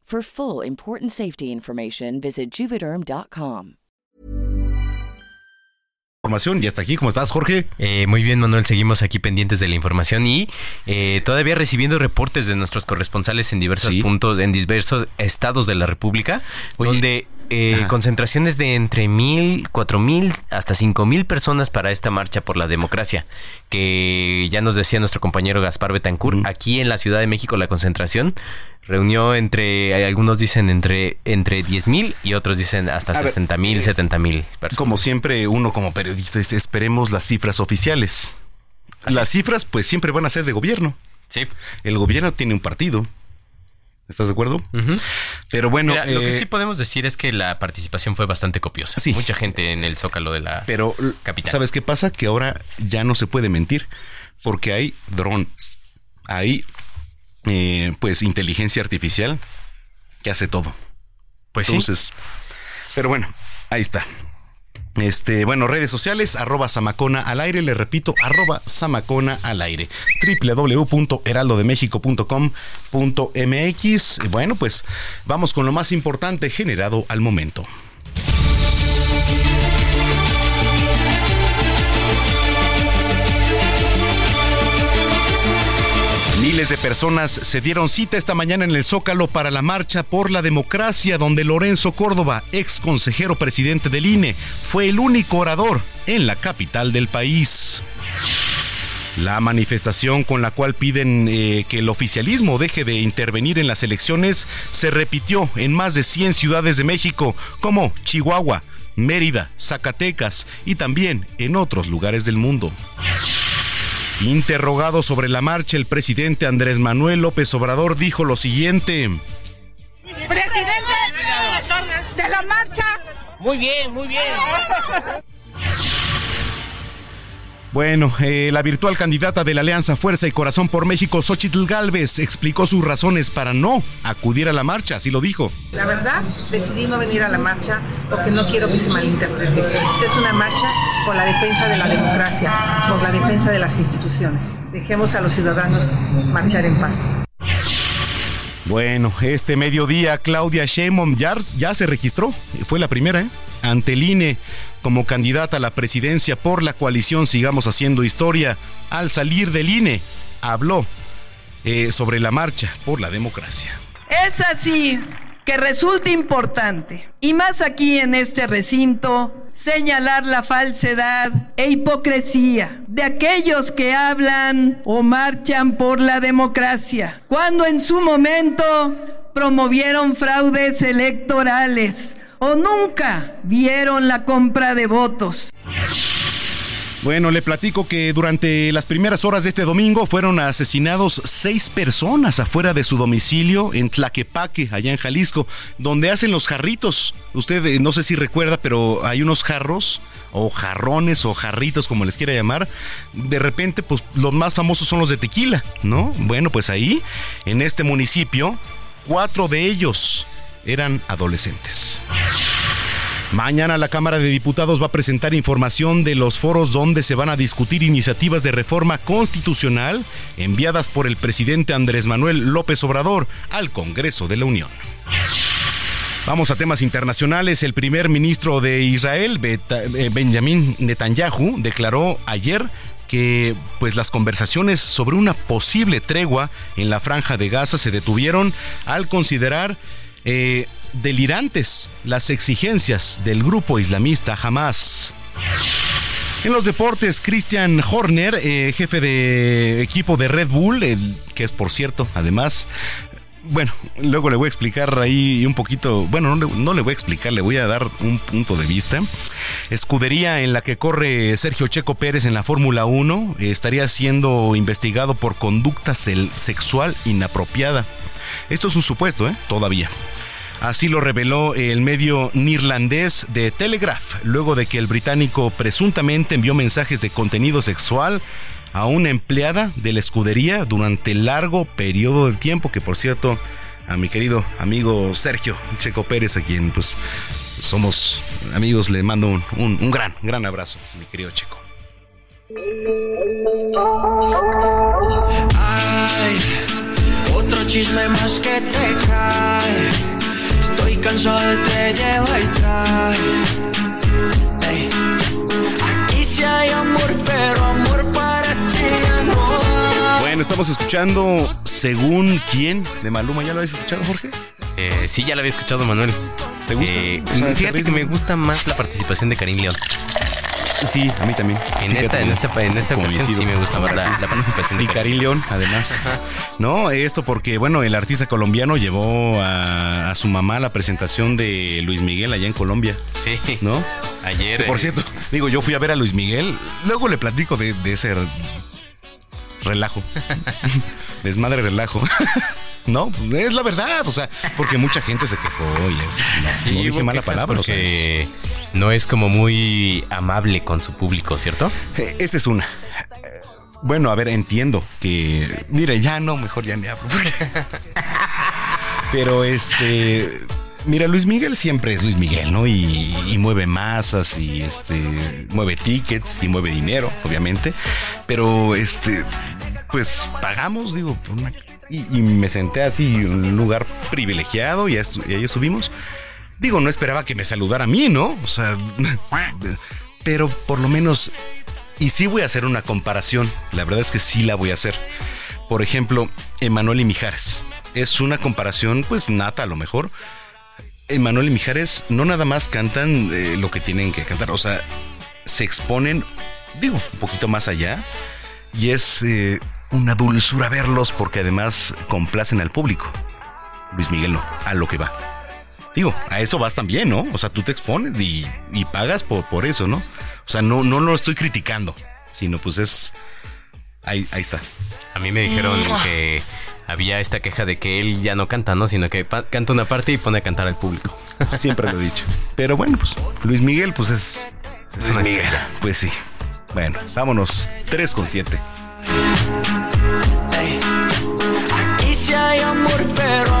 For full important safety information, visit juvederm.com. Información, ya está aquí. ¿Cómo estás, Jorge? Eh, muy bien, Manuel. Seguimos aquí pendientes de la información y eh, todavía recibiendo reportes de nuestros corresponsales en diversos puntos, en diversos estados de la República, donde eh, concentraciones de entre mil, cuatro mil, hasta cinco mil personas para esta marcha por la democracia, que ya nos decía nuestro compañero Gaspar Betancourt, aquí en la Ciudad de México la concentración reunió entre, hay algunos dicen entre, entre 10 mil y otros dicen hasta A ver, 60 mil, eh, 70 mil Como siempre, uno como periodista es, esperemos las cifras oficiales. Las cifras, pues siempre van a ser de gobierno. Sí. El gobierno tiene un partido. ¿Estás de acuerdo? Pero bueno, Mira, lo que eh, sí podemos decir es que la participación fue bastante copiosa. Mucha gente en el zócalo de la pero capital. ¿sabes qué pasa? Que ahora ya no se puede mentir porque hay drones, hay eh, pues inteligencia artificial que hace todo. Pues sí. Entonces, pero bueno, ahí está. Este, bueno, redes sociales, arroba Samacona al aire, le repito, arroba Samacona al aire, www.heraldodemexico.com.mx. Bueno, pues vamos con lo más importante generado al momento. De personas se dieron cita esta mañana en el Zócalo para la marcha por la democracia, donde Lorenzo Córdoba, ex consejero presidente del INE, fue el único orador en la capital del país. La manifestación con la cual piden eh, que el oficialismo deje de intervenir en las elecciones se repitió en más de 100 ciudades de México, como Chihuahua, Mérida, Zacatecas y también en otros lugares del mundo. Interrogado sobre la marcha, el presidente Andrés Manuel López Obrador dijo lo siguiente. Presidente de la marcha. Muy bien, muy bien. Bueno, eh, la virtual candidata de la Alianza Fuerza y Corazón por México, Xochitl Galvez, explicó sus razones para no acudir a la marcha, así lo dijo. La verdad, decidí no venir a la marcha porque no quiero que se malinterprete. Esta es una marcha por la defensa de la democracia, por la defensa de las instituciones. Dejemos a los ciudadanos marchar en paz. Bueno, este mediodía Claudia Sheinbaum ya, ya se registró, fue la primera, ¿eh? ante el INE como candidata a la presidencia por la coalición Sigamos Haciendo Historia. Al salir del INE, habló eh, sobre la marcha por la democracia. Es así que resulta importante, y más aquí en este recinto, señalar la falsedad e hipocresía de aquellos que hablan o marchan por la democracia, cuando en su momento promovieron fraudes electorales o nunca vieron la compra de votos. Bueno, le platico que durante las primeras horas de este domingo fueron asesinados seis personas afuera de su domicilio en Tlaquepaque, allá en Jalisco, donde hacen los jarritos. Usted eh, no sé si recuerda, pero hay unos jarros o jarrones o jarritos, como les quiera llamar. De repente, pues los más famosos son los de tequila, ¿no? Bueno, pues ahí, en este municipio, cuatro de ellos eran adolescentes. Mañana la Cámara de Diputados va a presentar información de los foros donde se van a discutir iniciativas de reforma constitucional enviadas por el presidente Andrés Manuel López Obrador al Congreso de la Unión. Vamos a temas internacionales. El primer ministro de Israel, eh, Benjamin Netanyahu, declaró ayer que pues las conversaciones sobre una posible tregua en la franja de Gaza se detuvieron al considerar eh, delirantes las exigencias del grupo islamista Hamas. En los deportes, Christian Horner, eh, jefe de equipo de Red Bull, que es por cierto, además, bueno, luego le voy a explicar ahí un poquito, bueno, no le, voy a explicar, le voy a dar un punto de vista. Escudería en la que corre Sergio Checo Pérez en la Fórmula 1 estaría siendo investigado por conducta sexual inapropiada. Esto es un supuesto, ¿eh? Todavía. Así lo reveló el medio neerlandés de Telegraph, luego de que el británico presuntamente envió mensajes de contenido sexual a una empleada de la escudería durante largo periodo de tiempo, que por cierto, a mi querido amigo Sergio Checo Pérez, a quien pues somos amigos, le mando un, gran, gran abrazo, mi querido Checo. Ay, otro chisme más que te cae Estoy cansado de te lleva y trae. Bueno, estamos escuchando Según quién de Maluma. ¿Ya lo habéis escuchado, Jorge? Eh, sí, ya lo había escuchado, Manuel. ¿Te gusta? Eh, fíjate que me gusta más la participación de Karim León. Sí, a mí también. En esta, en esta, en esta ocasión sí me gusta más la, participación de Y Karim León, además. no, esto porque, bueno, el artista colombiano llevó a, su mamá la presentación de Luis Miguel allá en Colombia. Sí. ¿No? Ayer. por eh, cierto, digo, yo fui a ver a Luis Miguel. Luego le platico de, ese relajo. Desmadre relajo. No, es la verdad, o sea, porque mucha gente se quejó y es, no, dije mala palabra. Porque no es como muy amable con su público, ¿cierto? Eh, esa es una. Bueno, a ver, entiendo que. Mire, ya no, mejor ya ni hablo. Pero este. Mira, Luis Miguel siempre es Luis Miguel, ¿no? Y, y, mueve masas y este mueve tickets y mueve dinero, obviamente. Pero este, pues pagamos, digo, una y, me senté así en un lugar privilegiado y, ahí estuvimos. Digo, no esperaba que me saludara a mí, ¿no? O sea, pero por lo menos, y sí voy a hacer una comparación, la verdad es que sí la voy a hacer. Por ejemplo, Emanuel y Mijares. Es una comparación, pues nata a lo mejor. Emanuel y Mijares no nada más cantan eh, lo que tienen que cantar, o sea, se exponen, digo, un poquito más allá. Y es eh, una dulzura verlos porque además complacen al público. Luis Miguel no, a lo que va. Digo, a eso vas también, ¿no? O sea, tú te expones y, pagas por, por, eso, ¿no? O sea, no, no lo estoy criticando, sino pues es... Ahí, ahí está. A mí me dijeron que había esta queja de que él ya no canta, ¿no? Sino que canta una parte y pone a cantar al público. Siempre lo he dicho. Pero bueno, pues Luis Miguel, pues es... Es una estrella. Pues sí. Bueno, vámonos. 3 con 7. Aquí sí hay amor, pero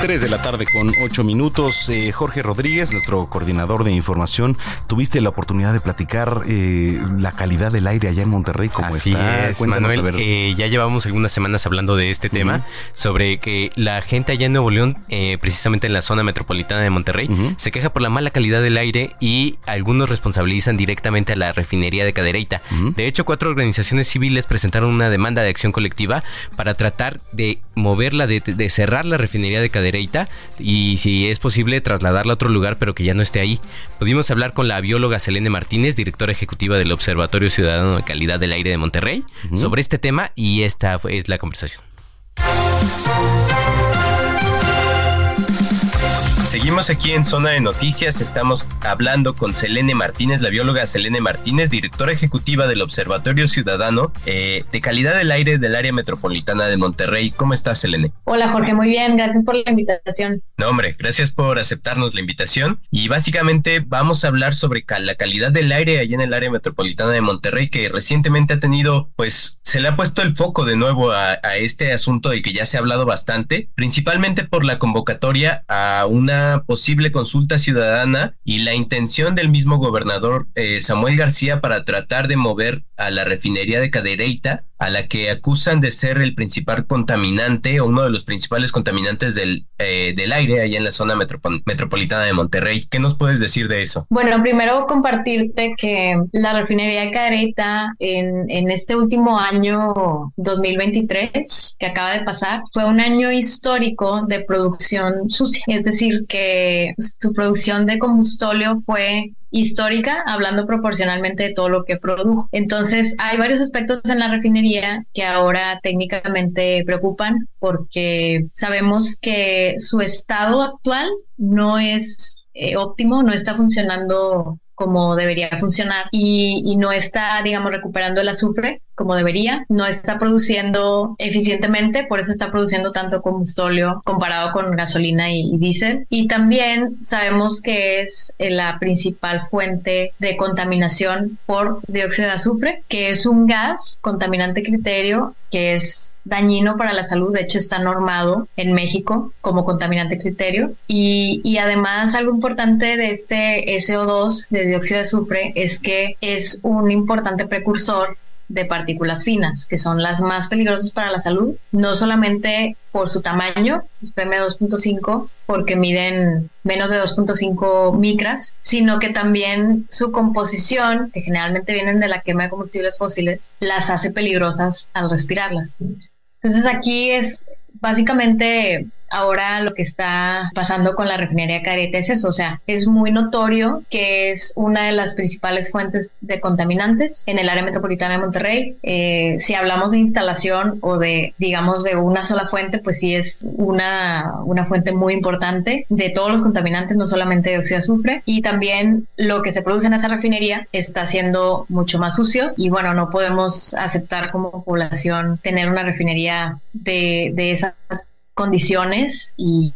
3 de la tarde con 8 minutos. Eh, Jorge Rodríguez, nuestro coordinador de información, tuviste la oportunidad de platicar eh, la calidad del aire allá en Monterrey, cómo Así está. es, Cuéntanos, Manuel. eh, ya llevamos algunas semanas hablando de este tema, sobre que la gente allá en Nuevo León, precisamente en la zona metropolitana de Monterrey, se queja por la mala calidad del aire y algunos responsabilizan directamente a la refinería de Cadereyta. De hecho, cuatro organizaciones civiles presentaron una demanda de acción colectiva para tratar de moverla, de, de cerrar la refinería de Cadereyta y si es posible trasladarla a otro lugar, pero que ya no esté ahí. Pudimos hablar con la bióloga Selene Martínez, directora ejecutiva del Observatorio Ciudadano de Calidad del Aire de Monterrey, sobre este tema y esta fue- es la conversación. Seguimos aquí en Zona de Noticias, estamos hablando con Selene Martínez, la bióloga Selene Martínez, directora ejecutiva del Observatorio Ciudadano eh, de Calidad del Aire del Área Metropolitana de Monterrey. ¿Cómo estás, Selene? Hola Jorge, muy bien, gracias por la invitación. No, hombre, gracias por aceptarnos la invitación. Y básicamente vamos a hablar sobre cal- la calidad del aire allá en el área metropolitana de Monterrey, que recientemente ha tenido, pues, se le ha puesto el foco de nuevo a, a este asunto del que ya se ha hablado bastante, principalmente por la convocatoria a una posible consulta ciudadana y la intención del mismo gobernador eh, Samuel García para tratar de mover a la refinería de Cadereyta, a la que acusan de ser el principal contaminante o uno de los principales contaminantes del, eh, del aire allá en la zona metropo- metropolitana de Monterrey. ¿Qué nos puedes decir de eso? Bueno, primero compartirte que la refinería de en, en este último año 2023 que acaba de pasar fue un año histórico de producción sucia, es decir, que su producción de combustóleo fue histórica, hablando proporcionalmente de todo lo que produjo. Entonces, hay varios aspectos en la refinería que ahora técnicamente preocupan porque sabemos que su estado actual no es eh, óptimo, no está funcionando como debería funcionar y, y no está, digamos, recuperando el azufre como debería, no está produciendo eficientemente, por eso está produciendo tanto combustóleo comparado con gasolina y, y diésel. Y también sabemos que es eh, la principal fuente de contaminación por dióxido de azufre, que es un gas contaminante criterio que es dañino para la salud, de hecho está normado en México como contaminante criterio. Y, y además algo importante de este SO2 de dióxido de azufre es que es un importante precursor de partículas finas, que son las más peligrosas para la salud, no solamente por su tamaño, PM2.5, porque miden menos de 2.5 micras, sino que también su composición, que generalmente vienen de la quema de combustibles fósiles, las hace peligrosas al respirarlas. Entonces aquí es básicamente ahora lo que está pasando con la refinería Careta es o sea, es muy notorio que es una de las principales fuentes de contaminantes en el área metropolitana de Monterrey. Eh, si hablamos de instalación o de, digamos, de una sola fuente, pues sí es una, una fuente muy importante de todos los contaminantes, no solamente de óxido de azufre, y también lo que se produce en esa refinería está siendo mucho más sucio y bueno, no podemos aceptar como población tener una refinería de, de esas condiciones y,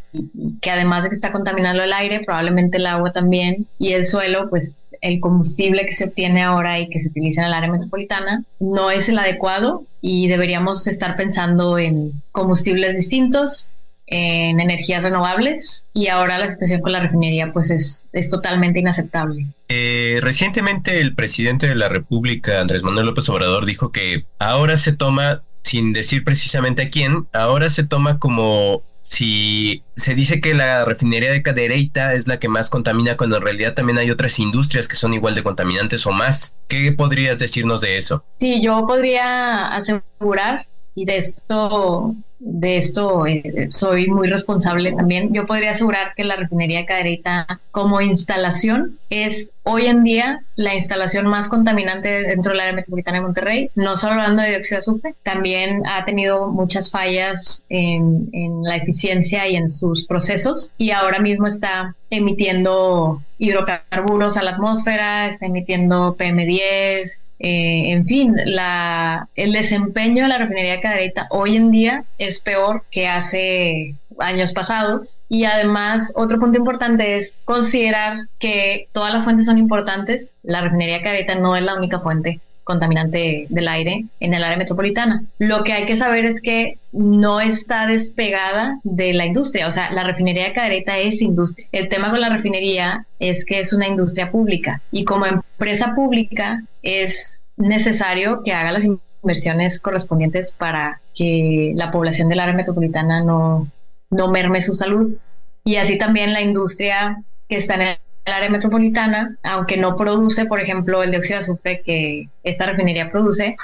que además de que está contaminando el aire, probablemente el agua también y el suelo, pues el combustible que se obtiene ahora y que se utiliza en el área metropolitana no es el adecuado y deberíamos estar pensando en combustibles distintos, en energías renovables y ahora la situación con la refinería pues es, es totalmente inaceptable. Eh, recientemente el presidente de la República, Andrés Manuel López Obrador, dijo que ahora se toma sin decir precisamente a quién, ahora se toma como si se dice que la refinería de Cadereyta es la que más contamina cuando en realidad también hay otras industrias que son igual de contaminantes o más. ¿Qué podrías decirnos de eso? Sí, yo podría asegurar y de esto de esto eh, soy muy responsable también. Yo podría asegurar que la refinería de Cadereyta como instalación es hoy en día la instalación más contaminante dentro del área metropolitana de Monterrey, no solo hablando de dióxido de azufre, también ha tenido muchas fallas en, en la eficiencia y en sus procesos y ahora mismo está emitiendo hidrocarburos a la atmósfera, está emitiendo PM10, eh, en fin, la, el desempeño de la refinería de Cadereyta hoy en día es peor que hace años pasados. Y además, otro punto importante es considerar que todas las fuentes son importantes. La refinería Careta no es la única fuente. contaminante del aire en el área metropolitana. Lo que hay que saber es que no está despegada de la industria, o sea, la refinería de Cadereyta es industria. El tema con la refinería es que es una industria pública y como empresa pública es necesario que haga las inversiones correspondientes para que la población del área metropolitana no, no merme su salud. Y así también la industria que está en el área metropolitana, aunque no produce, por ejemplo, el dióxido de azufre que esta refinería produce,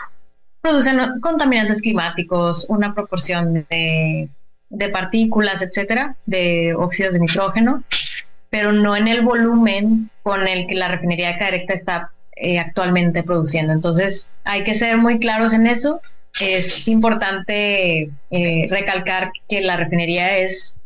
producen contaminantes climáticos, una proporción de, de partículas, etcétera, de óxidos de nitrógeno, pero no en el volumen con el que la refinería de Cadereyta está eh, actualmente produciendo. Entonces, hay que ser muy claros en eso. Es importante eh, recalcar que la refinería es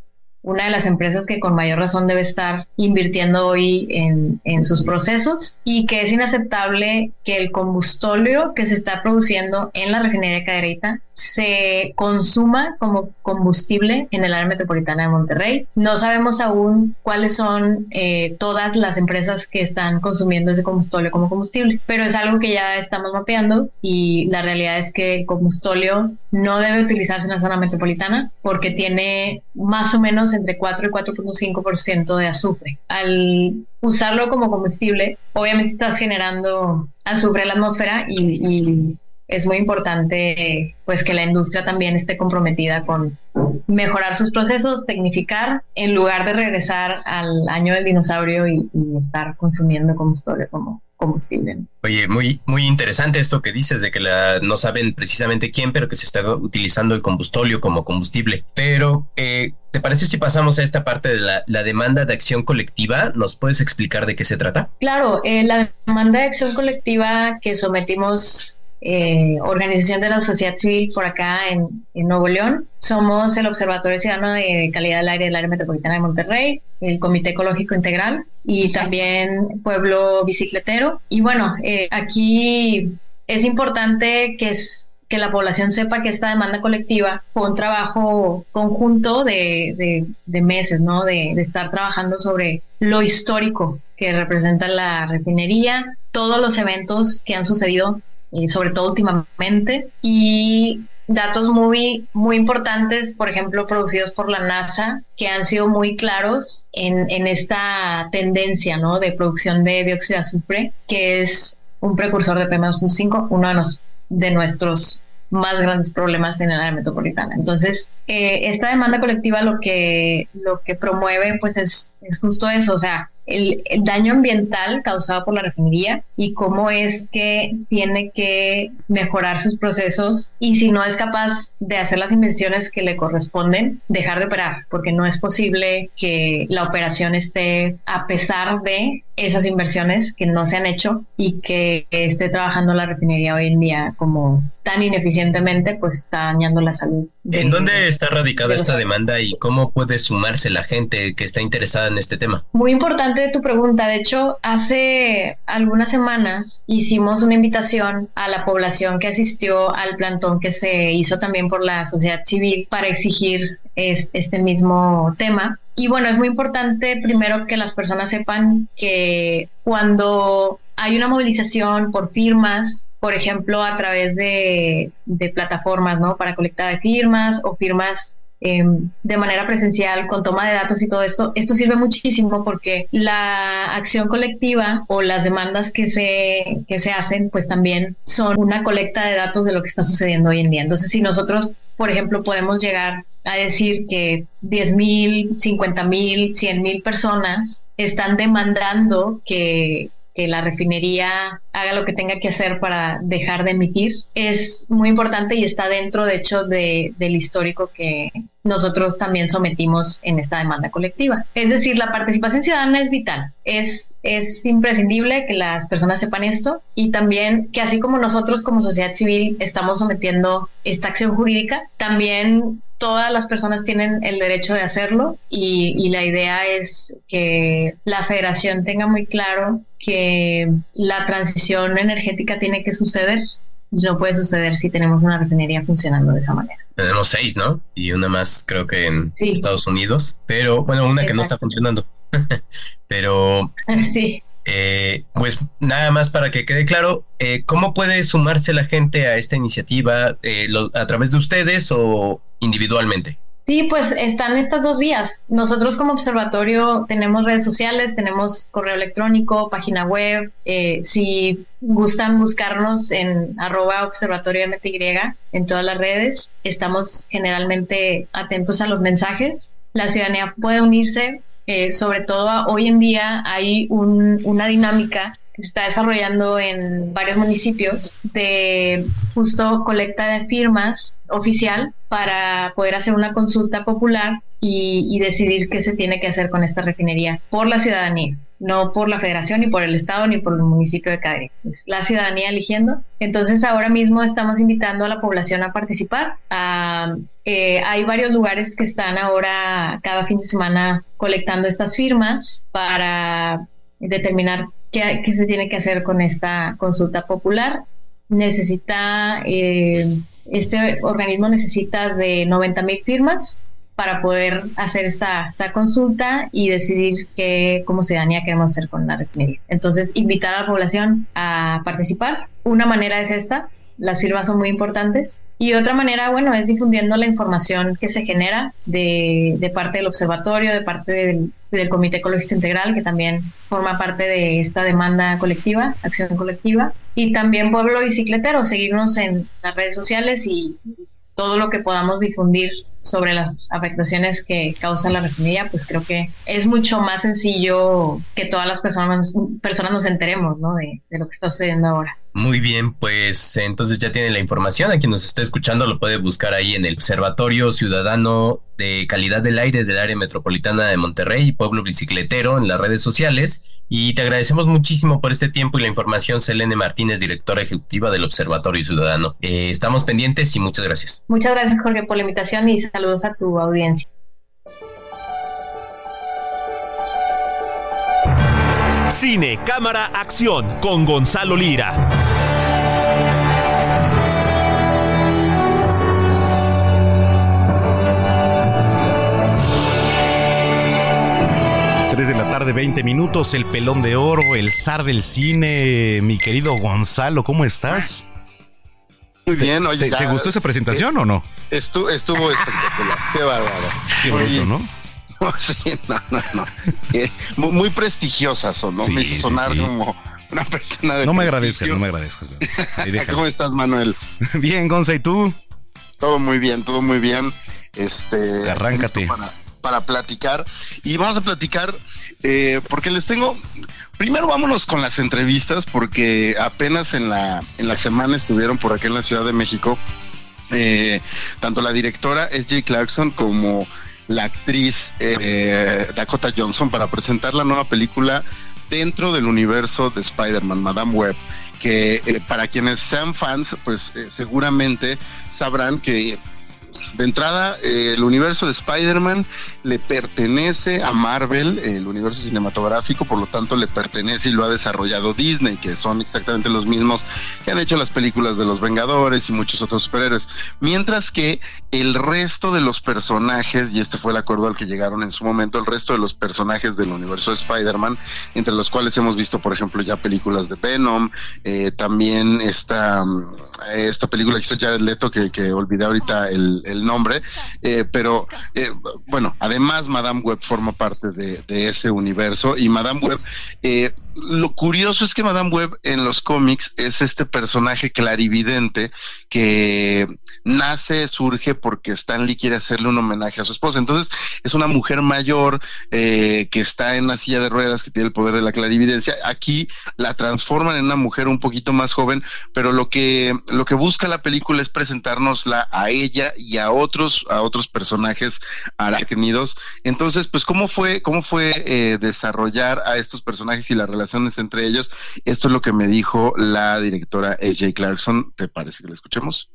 una de las empresas que con mayor razón debe estar invirtiendo hoy en, en, sus procesos y que es inaceptable que el combustóleo que se está produciendo en la refinería de Cadereyta se consuma como combustible en el área metropolitana de Monterrey. No sabemos aún cuáles son eh, todas las empresas que están consumiendo ese combustóleo como combustible, pero es algo que ya estamos mapeando y la realidad es que el combustóleo no debe utilizarse en la zona metropolitana porque tiene más o menos entre 4 y 4.5% de azufre. Al usarlo como combustible, obviamente estás generando azufre en la atmósfera y, es muy importante pues que la industria también esté comprometida con mejorar sus procesos, tecnificar, en lugar de regresar al año del dinosaurio y, y estar consumiendo combustible como combustible. Oye, muy, muy interesante esto que dices de que la, no saben precisamente quién, pero que se está utilizando el combustóleo como combustible. Pero, eh, ¿te parece si pasamos a esta parte de la, demanda de acción colectiva? ¿Nos puedes explicar de qué se trata? Claro, eh, la demanda de acción colectiva que sometimos eh, organización de la sociedad civil por acá en, Nuevo León. Somos el Observatorio Ciudadano de Calidad del Aire del Área Metropolitana de Monterrey, el Comité Ecológico Integral y también Pueblo Bicicletero. Y bueno, eh, aquí es importante que la población sepa que esta demanda colectiva fue un trabajo conjunto de, meses, ¿no? De, estar trabajando sobre lo histórico que representa la refinería, todos los eventos que han sucedido sobre todo últimamente, y datos muy, muy importantes, por ejemplo, producidos por la NASA, que han sido muy claros en, en esta tendencia ¿no? de producción de dióxido de azufre, que es un precursor de PM2.5, uno de, nuestros más grandes problemas en el área metropolitana. Entonces, eh, esta demanda colectiva lo que, lo que promueve pues es, es justo eso, o sea, el, daño ambiental causado por la refinería y cómo es que tiene que mejorar sus procesos y si no es capaz de hacer las inversiones que le corresponden, dejar de operar, porque no es posible que la operación esté a pesar de esas inversiones que no se han hecho y que esté trabajando la refinería hoy en día como tan ineficientemente, pues está dañando la salud. ¿En dónde está radicada esta demanda y cómo puede sumarse la gente que está interesada en este tema? Muy importante tu pregunta. De hecho, hace algunas semanas hicimos una invitación a la población que asistió al plantón que se hizo también por la sociedad civil para exigir este mismo tema. Y bueno, es muy importante primero que las personas sepan que cuando hay una movilización por firmas, por ejemplo, a través de, plataformas, ¿no? Para colectar firmas o firmas em, de manera presencial con toma de datos y todo esto, esto sirve muchísimo porque la acción colectiva o las demandas que se, que se hacen, pues también son una colecta de datos de lo que está sucediendo hoy en día. Entonces, si nosotros, por ejemplo, podemos llegar a decir que 10 mil, 50 mil, 100 mil personas están demandando que que la refinería haga lo que tenga que hacer para dejar de emitir, es muy importante y está dentro, de hecho, de, del histórico que nosotros también sometimos en esta demanda colectiva. Es decir, la participación ciudadana es vital, es, es imprescindible que las personas sepan esto y también que así como nosotros como sociedad civil estamos sometiendo esta acción jurídica, también todas las personas tienen el derecho de hacerlo y, la idea es que la federación tenga muy claro que la transición energética tiene que suceder no puede suceder si tenemos una refinería funcionando de esa manera. Tenemos seis, ¿no? Y una más creo que en Estados Unidos, pero bueno, una que no está funcionando. pero sí. Eh, pues nada más para que quede claro, eh, ¿cómo puede sumarse la gente a esta iniciativa? Eh, ¿A través de ustedes o individualmente? Sí, pues están estas dos vías. Nosotros como observatorio tenemos redes sociales, tenemos correo electrónico, página web. Eh, si gustan buscarnos en arroba observatorio MTY en todas las redes, estamos generalmente atentos a los mensajes. La ciudadanía puede unirse, eh, sobre todo hoy en día hay una dinámica está desarrollando en varios municipios de justo colecta de firmas oficial para poder hacer una consulta popular y, decidir qué se tiene que hacer con esta refinería por la ciudadanía, no por la federación, ni por el estado, ni por el municipio de Cadre. Es la ciudadanía eligiendo. Entonces ahora mismo estamos invitando a la población a participar. Eh, hay varios lugares que están ahora cada fin de semana colectando estas firmas para determinar qué, se tiene que hacer con esta consulta popular. Necesita, eh, este organismo necesita de 90 mil firmas para poder hacer esta, consulta y decidir qué, como ciudadanía queremos hacer con la refinería. Entonces, invitar a la población a participar. Una manera es esta, las firmas son muy importantes. Y otra manera, bueno, es difundiendo la información que se genera de, parte del observatorio, de parte del, Comité Ecológico Integral, que también forma parte de esta demanda colectiva, acción colectiva. Y también Pueblo Bicicletero, seguirnos en las redes sociales y todo lo que podamos difundir sobre las afectaciones que causa la refinería, pues creo que es mucho más sencillo que todas las personas, personas nos enteremos de lo que está sucediendo ahora. Muy bien, pues entonces ya tiene la información. A quien nos está escuchando lo puede buscar ahí en el Observatorio Ciudadano de Calidad del Aire del Área Metropolitana de Monterrey, Pueblo Bicicletero, en las redes sociales. Y te agradecemos muchísimo por este tiempo y la información, Selene Martínez, directora ejecutiva del Observatorio Ciudadano. Eh, estamos pendientes y muchas gracias. Muchas gracias, Jorge, por la invitación y saludos a tu audiencia. Cine, cámara, acción con Gonzalo Lira. Tres de la tarde, 20 minutos, el pelón de oro, el zar del cine, mi querido Gonzalo, ¿cómo estás? Muy bien, oye. ¿Te, gustó esa presentación o no? Estuvo, estuvo espectacular, qué bárbaro. Qué bonito, ¿no? Sí, no, no, no. Eh, muy, prestigiosas son, ¿no? me hizo sonar como una persona de. No me agradezcas, no me agradezcas. ¿Cómo estás, Manuel? Bien, Gonza, ¿y tú? Todo muy bien, todo muy bien. Este. Arráncate. Para, para, platicar. Y vamos a platicar eh, porque les tengo. Primero vámonos con las entrevistas, porque apenas en la, en la semana estuvieron por aquí en la Ciudad de México. Eh, tanto la directora S.J. Clarkson como la actriz eh, Dakota Johnson para presentar la nueva película dentro del universo de Spider-Man, Madame Web, que eh, para quienes sean fans, pues eh, seguramente sabrán que de entrada, el universo de Spider-Man le pertenece a Marvel, el universo cinematográfico, por lo tanto le pertenece y lo ha desarrollado Disney, que son exactamente los mismos que han hecho las películas de los Vengadores y muchos otros superhéroes. Mientras que el resto de los personajes, y este fue el acuerdo al que llegaron en su momento, el resto de los personajes del universo de Spider-Man, entre los cuales hemos visto, por ejemplo, ya películas de Venom, eh, también esta, esta película que hizo Jared Leto, que olvidé ahorita el, el nombre, eh, pero eh, bueno, además Madame Web forma parte de, de ese universo y Madame Web eh, lo curioso es que Madame Web en los cómics es este personaje clarividente que nace, surge porque Stanley quiere hacerle un homenaje a su esposa. Entonces es una mujer mayor eh, que está en una silla de ruedas, que tiene el poder de la clarividencia. Aquí la transforman en una mujer un poquito más joven, pero lo que, lo que busca la película es presentárnosla a ella y a otros, a otros personajes arácnidos. Entonces, pues, ¿cómo fue, cómo fue eh, desarrollar a estos personajes y la relación entre ellos. Esto es lo que me dijo la directora AJ Clarkson. ¿Te parece que la escuchemos?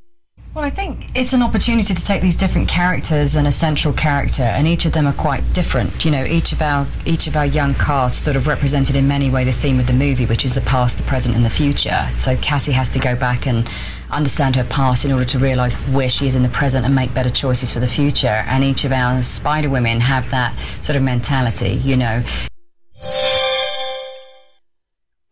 Well, I think it's an opportunity to take these different characters and a central character, and each of them are quite different. You know, each of our each of our young cast sort of represented in many ways the theme of the movie, which is the past, the present, and the future. So Cassie has to go back and understand her past in order to realize where she is in the present and make better choices for the future. And each of our Spider Women have that sort of mentality. You know.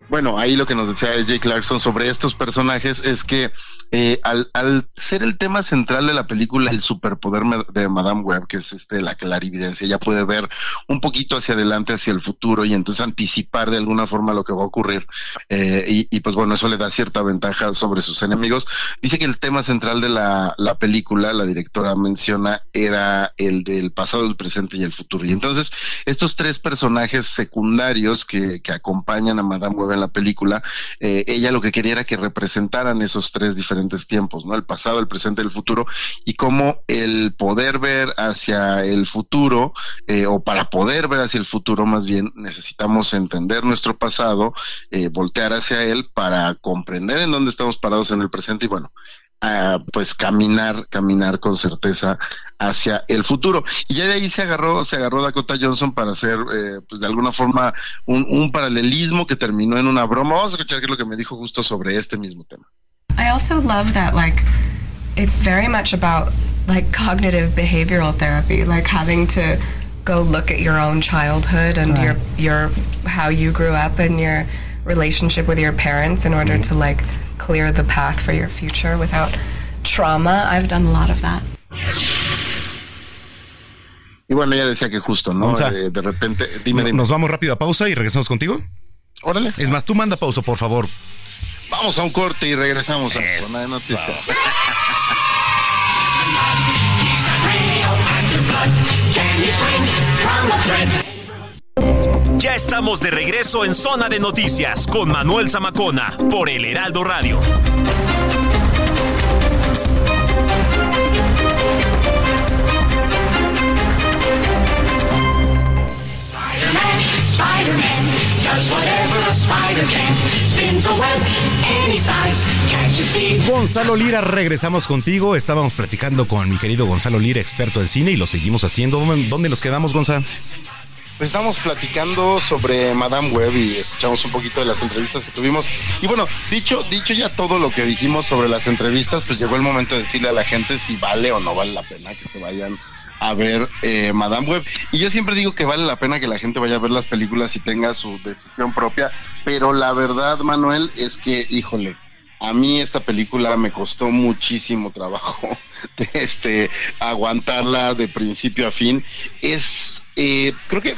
Bueno, ahí lo que nos decía Jay Clarkson sobre estos personajes es que eh, al, al, ser el tema central de la película el superpoder de Madame Web, que es este la clarividencia, ella puede ver un poquito hacia adelante, hacia el futuro y entonces anticipar de alguna forma lo que va a ocurrir. Eh, y, y, pues bueno, eso le da cierta ventaja sobre sus enemigos. Dice que el tema central de la, la película, la directora menciona, era el del pasado, el presente y el futuro. Y entonces estos tres personajes secundarios que, que acompañan a Madame Web en la película, eh, ella lo que quería era que representaran esos tres diferentes tiempos, ¿no? El pasado, el presente el futuro, y cómo el poder ver hacia el futuro, eh, o para poder ver hacia el futuro más bien, necesitamos entender nuestro pasado, eh, voltear hacia él para comprender en dónde estamos parados en el presente y bueno, Uh, pues caminar, caminar con certeza hacia el futuro. Y ya de ahí se agarró, se agarró Dakota Johnson para hacer, eh, pues de alguna forma, un, un, paralelismo que terminó en una broma. Vamos a escuchar qué es lo que me dijo justo sobre este mismo tema. I also love that, like, it's very much about like cognitive behavioral therapy, like having to go look at your own childhood and right. your your how you grew up and your relationship with your parents in order to like clear the path for your future without trauma. I've done a lot of that. Y bueno, ella decía que justo, ¿no? Eh, de repente, dime, dime. Nos vamos rápido a pausa y regresamos contigo. Órale. Es más, tú manda pausa, por favor. Vamos a un corte y regresamos a Eso. Zona de Noticias. Ya estamos de regreso en Zona de Noticias con Manuel Zamacona por El Heraldo Radio. Gonzalo Lira, regresamos contigo. Estábamos platicando con mi querido Gonzalo Lira, experto en cine, y lo seguimos haciendo. ¿Dónde, dónde nos quedamos, Gonzalo? Pues estamos platicando sobre Madame Web y escuchamos un poquito de las entrevistas que tuvimos. Y bueno, dicho, dicho ya todo lo que dijimos sobre las entrevistas, pues llegó el momento de decirle a la gente si vale o no vale la pena que se vayan a ver eh, Madame Web. Y yo siempre digo que vale la pena que la gente vaya a ver las películas y tenga su decisión propia, pero la verdad, Manuel, es que, híjole, a mí esta película me costó muchísimo trabajo de este aguantarla de principio a fin. Es eh, creo que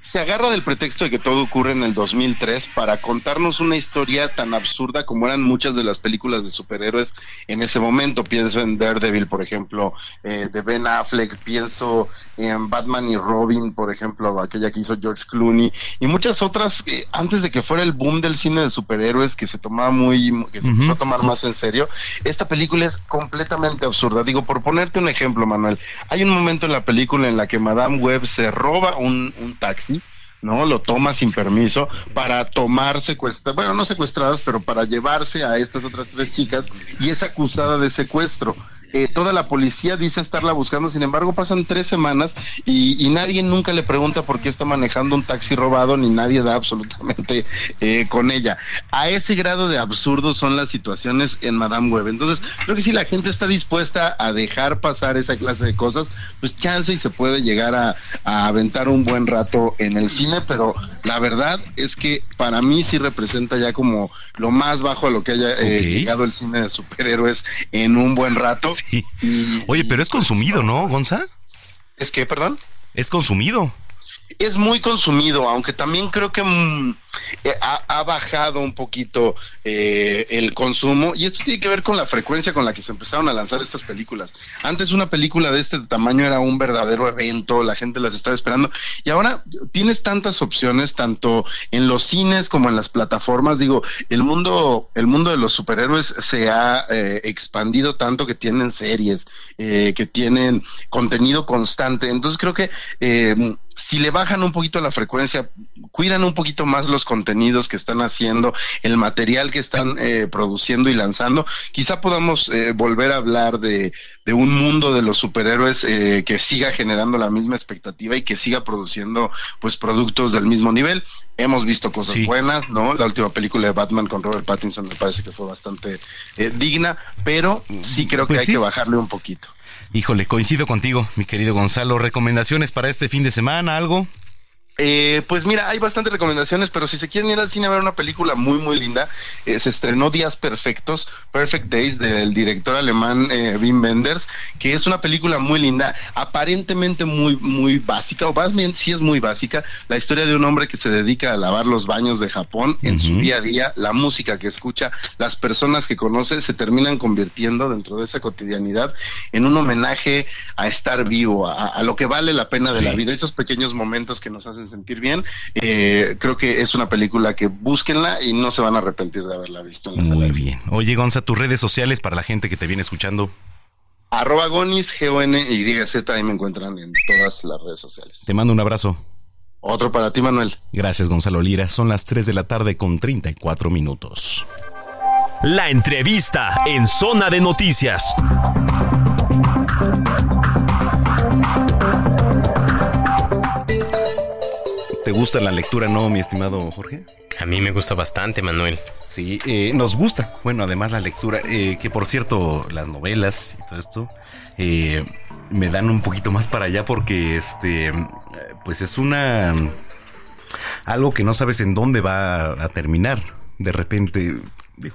se agarra del pretexto de que todo ocurre en el 2003 para contarnos una historia tan absurda como eran muchas de las películas de superhéroes en ese momento. Pienso en Daredevil, por ejemplo, eh, de Ben Affleck, pienso en Batman y Robin, por ejemplo, aquella que hizo George Clooney, y muchas otras, eh, antes de que fuera el boom del cine de superhéroes, que se tomaba muy, que se empezó a tomar más en serio, esta película es completamente absurda. Digo, por ponerte un ejemplo, Manuel, hay un momento en la película en la que Madame Web se roba un, un taxi, ¿no? Lo toma sin permiso para tomar secuestradas, bueno, no secuestradas, pero para llevarse a estas otras tres chicas y es acusada de secuestro. Eh, toda la policía dice estarla buscando, sin embargo pasan tres semanas y, y, nadie nunca le pregunta por qué está manejando un taxi robado, ni nadie da absolutamente eh, con ella. A ese grado de absurdo son las situaciones en Madame Web. Entonces, creo que si la gente está dispuesta a dejar pasar esa clase de cosas, pues chance y se puede llegar a, a aventar un buen rato en el cine, pero la verdad es que para mí sí representa ya como lo más bajo a lo que haya eh, okay. llegado el cine de superhéroes en un buen rato. Sí. Y, Oye, pero es consumido, ¿no, Gonza? ¿Es que, perdón? Es consumido. Es muy consumido, aunque también creo que mmm, eh, ha, bajado un poquito eh, el consumo y esto tiene que ver con la frecuencia con la que se empezaron a lanzar estas películas. Antes una película de este tamaño era un verdadero evento, la gente las estaba esperando y ahora tienes tantas opciones tanto en los cines como en las plataformas. Digo, el mundo, el mundo de los superhéroes se ha eh, expandido tanto que tienen series, que tienen contenido constante. Entonces creo que si le bajan un poquito la frecuencia, cuidan un poquito más los contenidos que están haciendo, el material que están eh, produciendo y lanzando, quizá podamos eh, volver a hablar de, de, un mundo de los superhéroes eh, que siga generando la misma expectativa y que siga produciendo pues productos del mismo nivel. Hemos visto cosas sí. buenas, ¿no? La última película de Batman con Robert Pattinson me parece que fue bastante eh, digna, pero sí creo que pues hay sí. que bajarle un poquito. Híjole, coincido contigo, mi querido Gonzalo. ¿Recomendaciones para este fin de semana? ¿Algo? Eh, pues mira, hay bastantes recomendaciones, pero si se quieren ir al cine a ver una película muy, muy linda, eh, se estrenó Días Perfectos, Perfect Days, del director alemán eh, Wim Wenders, que es una película muy linda, aparentemente muy, muy básica, o más bien sí es muy básica, la historia de un hombre que se dedica a lavar los baños de Japón en su día a día, la música que escucha, las personas que conoce, se terminan convirtiendo dentro de esa cotidianidad en un homenaje a estar vivo, a, lo que vale la pena de la vida, esos pequeños momentos que nos hacen sentir bien. Eh, creo que es una película que búsquenla y no se van a arrepentir de haberla visto. En Muy bien. Oye, Gonza, tus redes sociales para la gente que te viene escuchando. Arroba Gonis, G-O-N-Y-Z, ahí me encuentran en todas las redes sociales. Te mando un abrazo. Otro para ti, Manuel. Gracias, Gonzalo Lira. Son las 3 de la tarde con 34 minutos. La entrevista en Zona de Noticias. ¿Te gusta la lectura, no, mi estimado Jorge? A mí me gusta bastante, Manuel. Sí, eh, nos gusta. Bueno, además la lectura, eh, que por cierto, las novelas y todo esto eh, me dan un poquito más para allá porque, este, pues es una algo que no sabes en dónde va a terminar. De repente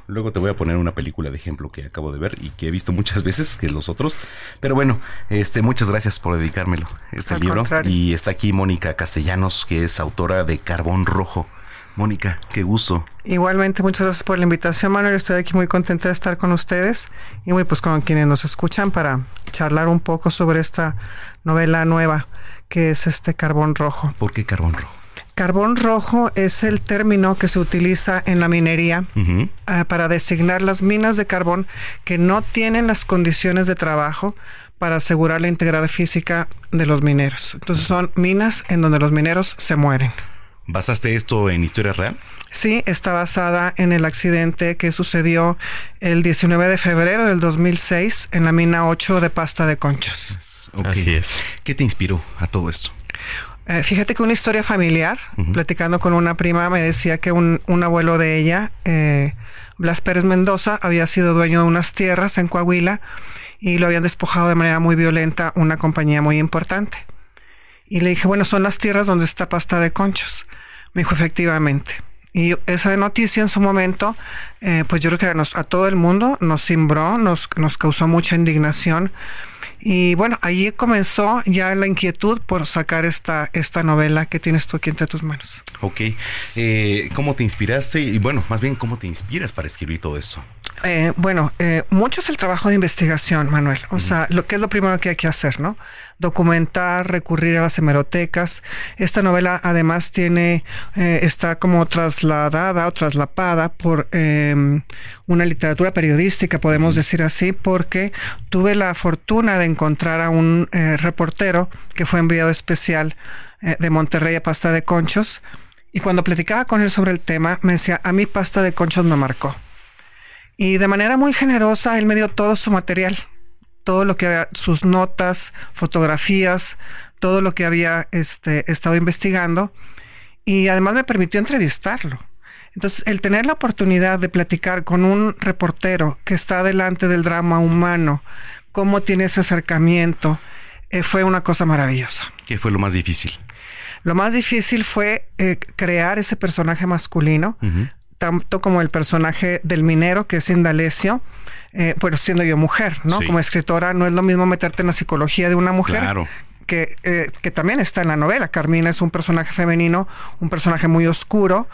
luego te voy a poner una película de ejemplo que acabo de ver y que he visto muchas veces que los otros. Pero bueno, este, muchas gracias por dedicármelo, este libro. Y está aquí Mónica Castellanos, que es autora de Carbón Rojo. Mónica, qué gusto. Igualmente, muchas gracias por la invitación, Manuel. Estoy aquí muy contenta de estar con ustedes y muy pues con quienes nos escuchan para charlar un poco sobre esta novela nueva que es este Carbón Rojo. ¿Por qué Carbón Rojo? Carbón rojo es el término que se utiliza en la minería ah, para designar las minas de carbón que no tienen las condiciones de trabajo para asegurar la integridad física de los mineros. Entonces son minas en donde los mineros se mueren. ¿Basaste esto en historia real? Sí, está basada en el accidente que sucedió el 19 de febrero del 2006 en la mina 8 de Pasta de Conchos. Así es. ¿Qué te inspiró a todo esto? Eh, fíjate que una historia familiar, platicando con una prima, me decía que un, abuelo de ella, eh, Blas Pérez Mendoza, había sido dueño de unas tierras en Coahuila y lo habían despojado de manera muy violenta una compañía muy importante. Y le dije, bueno, son las tierras donde está pasta de conchos. Me dijo, efectivamente. Y esa noticia en su momento, eh, pues yo creo que a, a todo el mundo nos cimbró, nos, nos causó mucha indignación y bueno, ahí comenzó ya la inquietud por sacar esta, esta novela que tienes tú aquí entre tus manos. Ok. Eh, ¿Cómo te inspiraste? Y bueno, más bien, ¿cómo te inspiras para escribir todo esto? Eh, bueno, eh, mucho es el trabajo de investigación, Manuel. O sea, lo que es lo primero que hay que hacer, ¿no? documentar, recurrir a las hemerotecas. Esta novela además tiene, eh, está como trasladada o traslapada por em, una literatura periodística, podemos decir así, porque tuve la fortuna de encontrar a un eh, reportero que fue enviado especial eh, de Monterrey a Pasta de Conchos. Y cuando platicaba con él sobre el tema, me decía, a mí Pasta de Conchos me marcó. Y de manera muy generosa, él me dio todo su material todo lo que sus notas, fotografías, todo lo que había este, estado investigando y además me permitió entrevistarlo. Entonces, el tener la oportunidad de platicar con un reportero que está delante del drama humano, cómo tiene ese acercamiento, eh, fue una cosa maravillosa. ¿Qué fue lo más difícil? Lo más difícil fue eh, crear ese personaje masculino, tanto como el personaje del minero, que es Indalecio, eh, bueno, siendo yo mujer, ¿no? Como escritora no es lo mismo meterte en la psicología de una mujer. Que, eh, que también está en la novela. Carmina es un personaje femenino, un personaje muy oscuro,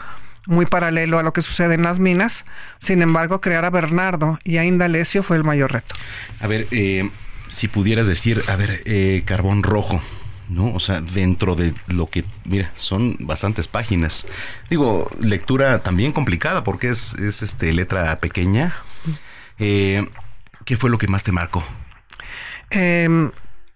muy paralelo a lo que sucede en las minas. Sin embargo, crear a Bernardo y a Indalecio fue el mayor reto. A ver, eh, si pudieras decir, a ver, eh, carbón rojo, ¿no? O sea, dentro de lo que, mira, son bastantes páginas. Digo, lectura también complicada porque es, es este letra pequeña, eh, ¿Qué fue lo que más te marcó? Em,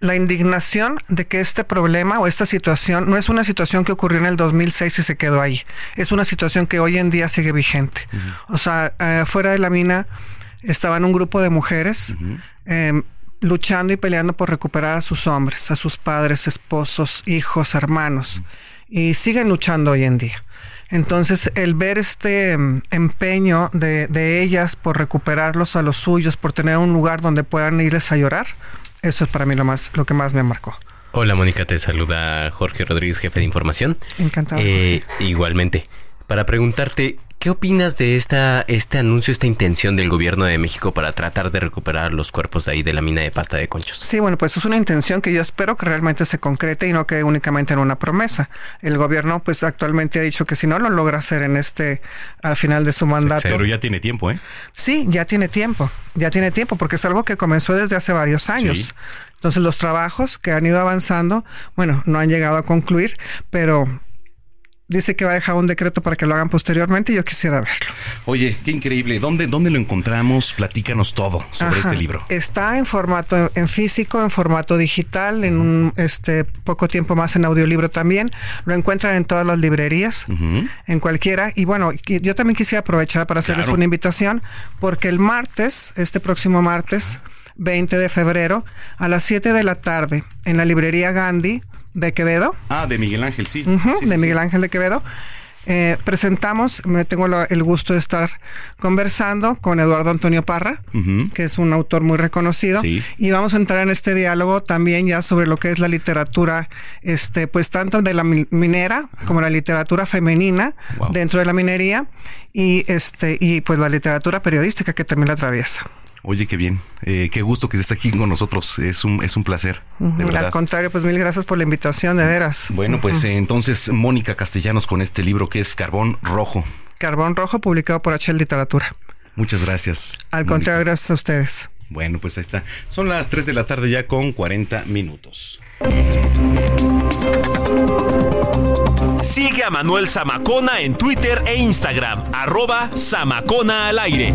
la indignación de que este problema o esta situación no es una situación que ocurrió en el 2006 y se quedó ahí. Es una situación que hoy en día sigue vigente. O sea, eh, fuera de la mina estaban un grupo de mujeres em, luchando y peleando por recuperar a sus hombres, a sus padres, esposos, hijos, hermanos. Y siguen luchando hoy en día. Entonces, el ver este mm, empeño de, ellas por recuperarlos a los suyos, por tener un lugar donde puedan irles a llorar, eso es para mí lo más, lo que más me marcó. Hola Mónica, te saluda Jorge Rodríguez, jefe de información. Encantado. Eh, igualmente, para preguntarte, ¿qué opinas de esta, este anuncio, esta intención del gobierno de México para tratar de recuperar los cuerpos de ahí de la mina de pasta de conchos? Sí, bueno, pues es una intención que yo espero que realmente se concrete y no quede únicamente en una promesa. El gobierno, pues actualmente ha dicho que si no lo logra hacer en este, al final de su mandato. Pero ya tiene tiempo, ¿eh? Sí, ya tiene tiempo, ya tiene tiempo, porque es algo que comenzó desde hace varios años. Sí. Entonces los trabajos que han ido avanzando, bueno, no han llegado a concluir, pero dice que va a dejar un decreto para que lo hagan posteriormente y yo quisiera verlo. Oye, qué increíble. ¿Dónde, dónde lo encontramos? Platícanos todo sobre Ajá. este libro. Está en formato en físico, en formato digital, en un este poco tiempo más en audiolibro también. Lo encuentran en todas las librerías, en cualquiera. Y bueno, yo también quisiera aprovechar para hacerles Claro. una invitación, porque el martes, este próximo martes, 20 de febrero, a las 7 de la tarde, en la librería Gandhi de Quevedo, Ah, de Miguel Ángel, sí. De sí, Miguel sí. Ángel de Quevedo. Eh, presentamos, me tengo lo- el gusto de estar conversando con Eduardo Antonio Parra, que es un autor muy reconocido, Sí. y vamos a entrar en este diálogo también ya sobre lo que es la literatura, este, pues tanto de la mi- minera como la literatura femenina Wow. dentro de la minería y este y pues la literatura periodística que también la atraviesa. Oye, qué bien. Eh, qué gusto que estés aquí con nosotros. Es un, es un placer, de verdad. Al contrario, pues mil gracias por la invitación, de veras. Bueno, pues eh, entonces Mónica Castellanos con este libro que es Carbón Rojo. Carbón Rojo, publicado por H Literatura. Muchas gracias. Al contrario, gracias a ustedes. Bueno, pues ahí está. Son las 3 de la tarde ya con 40 minutos. Sigue a Manuel Zamacona en Twitter e Instagram, arroba Zamacona al aire.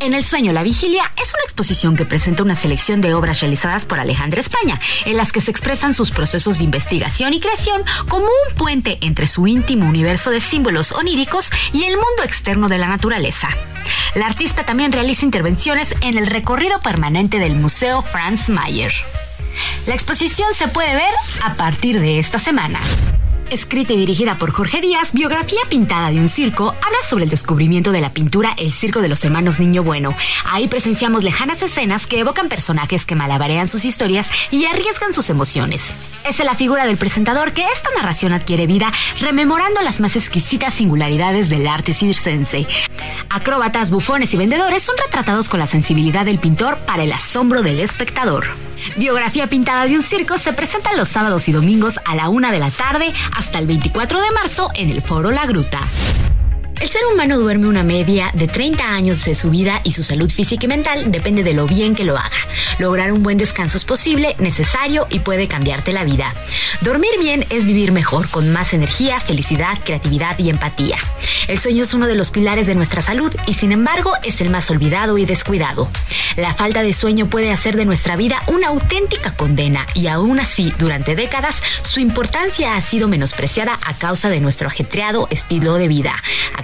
En el sueño, la vigilia es una exposición que presenta una selección de obras realizadas por Alejandra España, en las que se expresan sus procesos de investigación y creación como un puente entre su íntimo universo de símbolos oníricos y el mundo externo de la naturaleza. La artista también realiza intervenciones en el recorrido permanente del Museo Franz Mayer. La exposición se puede ver a partir de esta semana. Escrita y dirigida por Jorge Díaz, biografía pintada de un circo habla sobre el descubrimiento de la pintura El Circo de los Hermanos Niño Bueno. Ahí presenciamos lejanas escenas que evocan personajes que malabarean sus historias y arriesgan sus emociones. Es la figura del presentador que esta narración adquiere vida, rememorando las más exquisitas singularidades del arte circense. Acróbatas, bufones y vendedores son retratados con la sensibilidad del pintor para el asombro del espectador. Biografía pintada de un circo se presenta los sábados y domingos a la una de la tarde hasta el 24 de marzo en el Foro La Gruta. El ser humano duerme una media de 30 años de su vida y su salud física y mental depende de lo bien que lo haga. Lograr un buen descanso es posible, necesario y puede cambiarte la vida. Dormir bien es vivir mejor, con más energía, felicidad, creatividad y empatía. El sueño es uno de los pilares de nuestra salud y sin embargo es el más olvidado y descuidado. La falta de sueño puede hacer de nuestra vida una auténtica condena y aún así, durante décadas, su importancia ha sido menospreciada a causa de nuestro ajetreado estilo de vida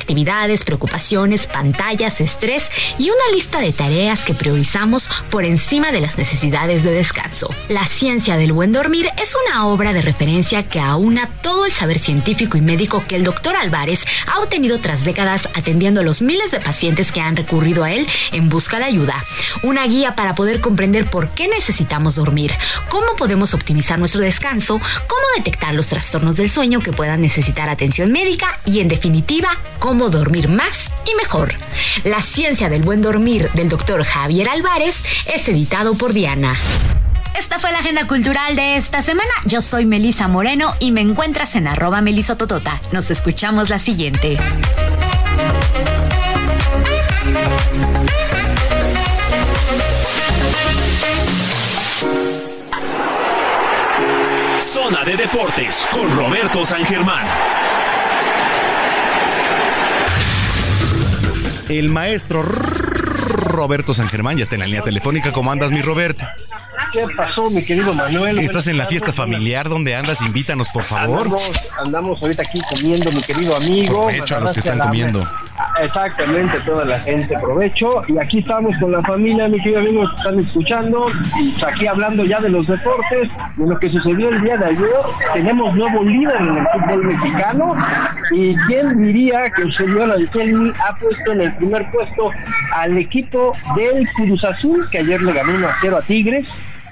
actividades, preocupaciones, pantallas, estrés y una lista de tareas que priorizamos por encima de las necesidades de descanso. La ciencia del buen dormir es una obra de referencia que aúna todo el saber científico y médico que el doctor Álvarez ha obtenido tras décadas atendiendo a los miles de pacientes que han recurrido a él en busca de ayuda. Una guía para poder comprender por qué necesitamos dormir, cómo podemos optimizar nuestro descanso, cómo detectar los trastornos del sueño que puedan necesitar atención médica y en definitiva, cómo dormir más y mejor. La ciencia del buen dormir del doctor Javier Álvarez es editado por Diana. Esta fue la agenda cultural de esta semana. Yo soy Melisa Moreno y me encuentras en arroba melisototota. Nos escuchamos la siguiente. Zona de Deportes con Roberto San Germán. El maestro Roberto San Germán, ya está en la línea telefónica. ¿Cómo andas, mi Roberto? ¿Qué pasó, mi querido Manuel? ¿Estás en la fiesta familiar? ¿Dónde andas? Invítanos, por favor. Andamos, andamos ahorita aquí comiendo, mi querido amigo. Provecho a los que están comiendo. Exactamente, toda la gente, provecho. Y aquí estamos con la familia, mi querido amigo, que están escuchando. Y aquí hablando ya de los deportes, de lo que sucedió el día de ayer. Tenemos nuevo líder en el fútbol mexicano. ¿Y quién diría que el señor Anselmi ha puesto en el primer puesto al equipo del Cruz Azul, que ayer le ganó 1 a 0 a Tigres?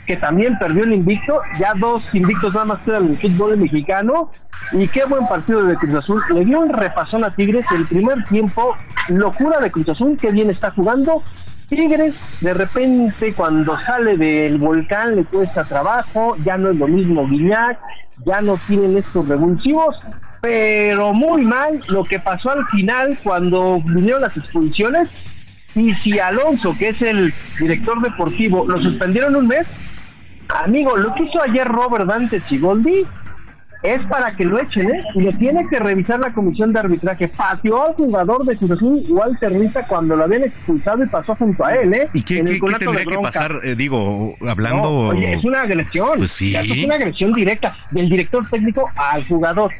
Que también perdió el invicto, ya dos invictos nada más quedan en el fútbol mexicano, y qué buen partido de Cruz Azul, le dio un repasón a Tigres el primer tiempo, locura de Cruz Azul, que bien está jugando, Tigres de repente cuando sale del volcán le cuesta trabajo, ya no es lo mismo Guiñac, ya no tienen estos revulsivos, pero muy mal lo que pasó al final cuando vinieron las expulsiones, y si Alonso, que es el director deportivo, lo suspendieron un mes, Amigo, lo que hizo ayer Robert Dante Chiboldi es para que lo echen, ¿eh? Y lo tiene que revisar la comisión de arbitraje. Pateó al jugador de Cruz Walter Rita, cuando lo habían expulsado y pasó junto a él, ¿eh? ¿Y qué, qué, qué tendría que pasar, eh, digo, hablando... oye, es una agresión. Pues sí. Es una agresión directa del director técnico al jugador.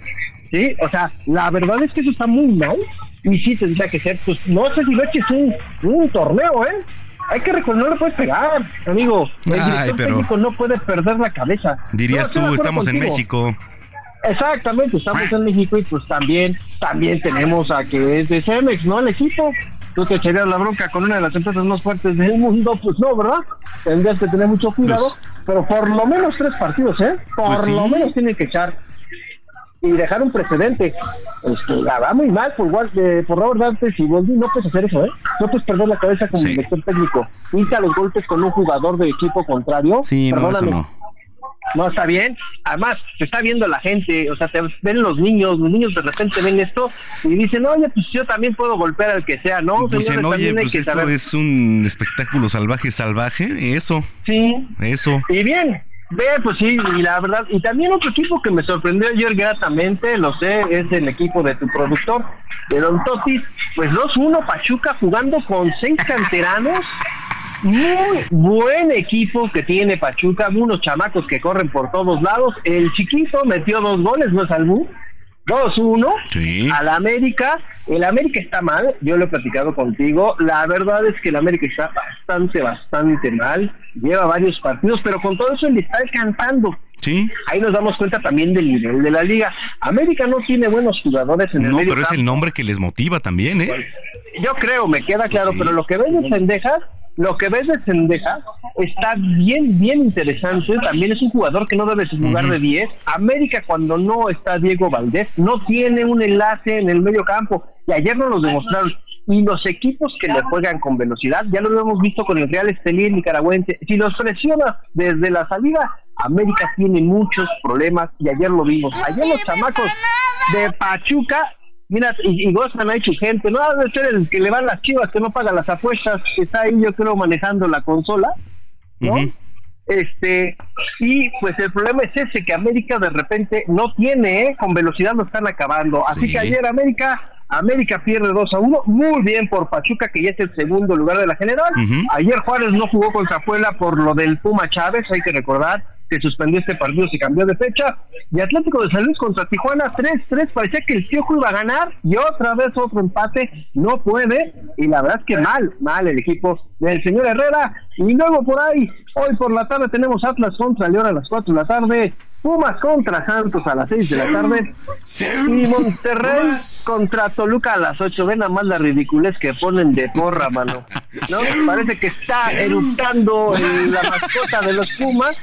¿Sí? O sea, la verdad es que eso está muy mal. Y sí tendría que ser, pues, no sé si lo eches un, un torneo, ¿eh? Hay que recordar, no le puedes pegar, amigo. El director técnico no puede perder la cabeza. Dirías tú, estamos en México. Exactamente, estamos en México y pues también, también tenemos a que es de Cemex, ¿no? El equipo. Tú te echarías la bronca con una de las empresas más fuertes del mundo, pues no, ¿verdad? Tendrías que tener mucho cuidado, pues pero por lo menos tres partidos, ¿eh? Por pues lo menos tienen que echar y dejar un precedente. Este, la va muy mal por, por Robert Dantes y Boldi, no puedes hacer eso, ¿eh? No puedes perder la cabeza como director técnico. Hincha los golpes con un jugador de equipo contrario. Sí, no, no. No, está bien. Además, se está viendo la gente, o sea, te ven los niños, los niños de repente ven esto y dicen, oye, pues yo también puedo golpear al que sea, ¿no? Dicen, oye, pues esto es un espectáculo salvaje, salvaje, eso. Sí. Eso. Y bien, Ve, pues sí, y la verdad, y también otro equipo que me sorprendió ayer gratamente, lo sé, es el equipo de tu productor, de Don Totis, pues 2-1 Pachuca jugando con seis canteranos, muy buen equipo que tiene Pachuca, unos chamacos que corren por todos lados, el chiquito metió dos goles, no es algún, 2-1 sí. al América. El América está mal, yo lo he platicado contigo. La verdad es que el América está bastante, bastante mal. Lleva varios partidos, pero con todo eso le está alcanzando. Sí. Ahí nos damos cuenta también del nivel de la liga. América no tiene buenos jugadores en el No, pero es el nombre que les motiva también, ¿eh? yo creo, me queda claro, pero lo que ves de Sendejas lo que ves de Sendeja está bien, bien interesante. También es un jugador que no debe jugar de 10. América, cuando no está Diego Valdés, no tiene un enlace en el medio campo. Y ayer nos lo demostraron. Y los equipos que le juegan con velocidad, ya lo hemos visto con el Real Estelí nicaragüense. Si los presiona desde la salida, América tiene muchos problemas. Y ayer lo vimos. Ayer los chamacos de Pachuca mira, y, y gozan ahí su gente, no debe ser el que le van las chivas, que no paga las apuestas, que está ahí yo creo manejando la consola, ¿no? Este, y pues el problema es ese, que América de repente no tiene, ¿eh? con velocidad lo están acabando. Así que ayer América, América pierde 2 a 1, muy bien por Pachuca, que ya es el segundo lugar de la general. Ayer Juárez no jugó contra Puebla por lo del Puma Chávez, hay que recordar que suspendió este partido, se cambió de fecha. Y Atlético de San Luis contra Tijuana 3-3, parecía que el Piojo iba a ganar y otra vez otro empate, no puede. Y la verdad es que mal, mal el equipo del señor Herrera. Y luego por ahí, hoy por la tarde tenemos Atlas contra León a las 4 de la tarde. Pumas contra Santos a las 6 de la tarde. Y Monterrey contra Toluca a las 8. Ven nada más la ridiculez que ponen de porra, mano. ¿No? Parece que está eruptando la mascota de los Pumas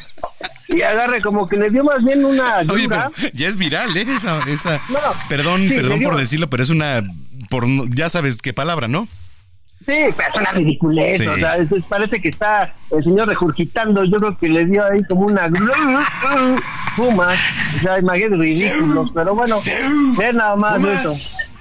y agarre como que le dio más bien una Oye, ya es viral, ¿eh? Esa, esa... perdón, perdón por decirlo, pero es una, por, ya sabes qué palabra, ¿no? Sí, pero es una ridiculez, o sea, parece que está el señor regurgitando, yo creo que le dio ahí como una puma, o sea, imagínate ridículos, pero bueno, ve nada más eso.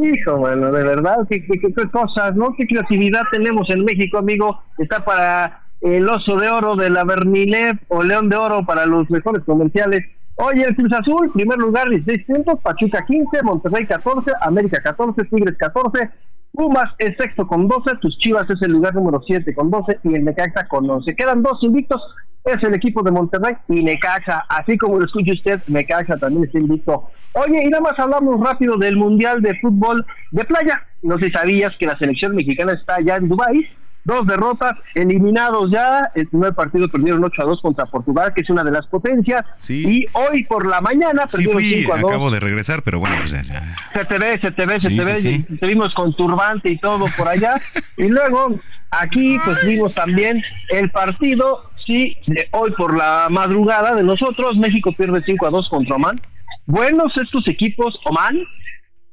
Hijo, bueno, de verdad, ¿qué, qué, qué, cosas, ¿no? ¿Qué creatividad tenemos en México, amigo? Está para el oso de oro de la Bernilet o león de oro para los mejores comerciales. Oye, el Cruz Azul, primer lugar, 16 puntos, Pachuca 15, Monterrey 14, América 14, Tigres 14, Pumas es sexto con 12, tus Chivas es el lugar número 7 con 12 y el Necaxa con 11. Quedan dos invictos, es el equipo de Monterrey y Necaxa, así como lo escucha usted, Necaxa también está invicto. Oye, y nada más hablamos rápido del Mundial de Fútbol de Playa. No sé si sabías que la selección mexicana está ya en Dubái dos derrotas, eliminados ya, el primer partido perdieron 8 a 2 contra Portugal, que es una de las potencias, y hoy por la mañana sí fui, acabo de regresar, pero bueno, pues ya. Se te ve, se te ve, se te ve, te vimos con turbante y todo por allá, y luego aquí pues vimos también el partido, sí, de hoy por la madrugada de nosotros, México pierde 5 a 2 contra Oman, buenos estos equipos, Oman,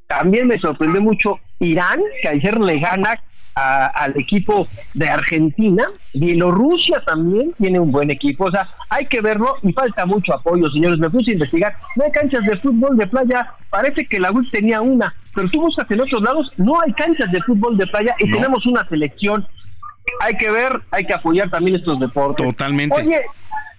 también me sorprendió mucho Irán, que ayer le gana al equipo de Argentina. Bielorrusia también tiene un buen equipo. O sea, hay que verlo y falta mucho apoyo, señores. Me puse a investigar. No hay canchas de fútbol de playa. Parece que la UIF tenía una, pero tú buscas en otros lados. No hay canchas de fútbol de playa y tenemos una selección. Hay que ver, hay que apoyar también estos deportes. Totalmente. Oye,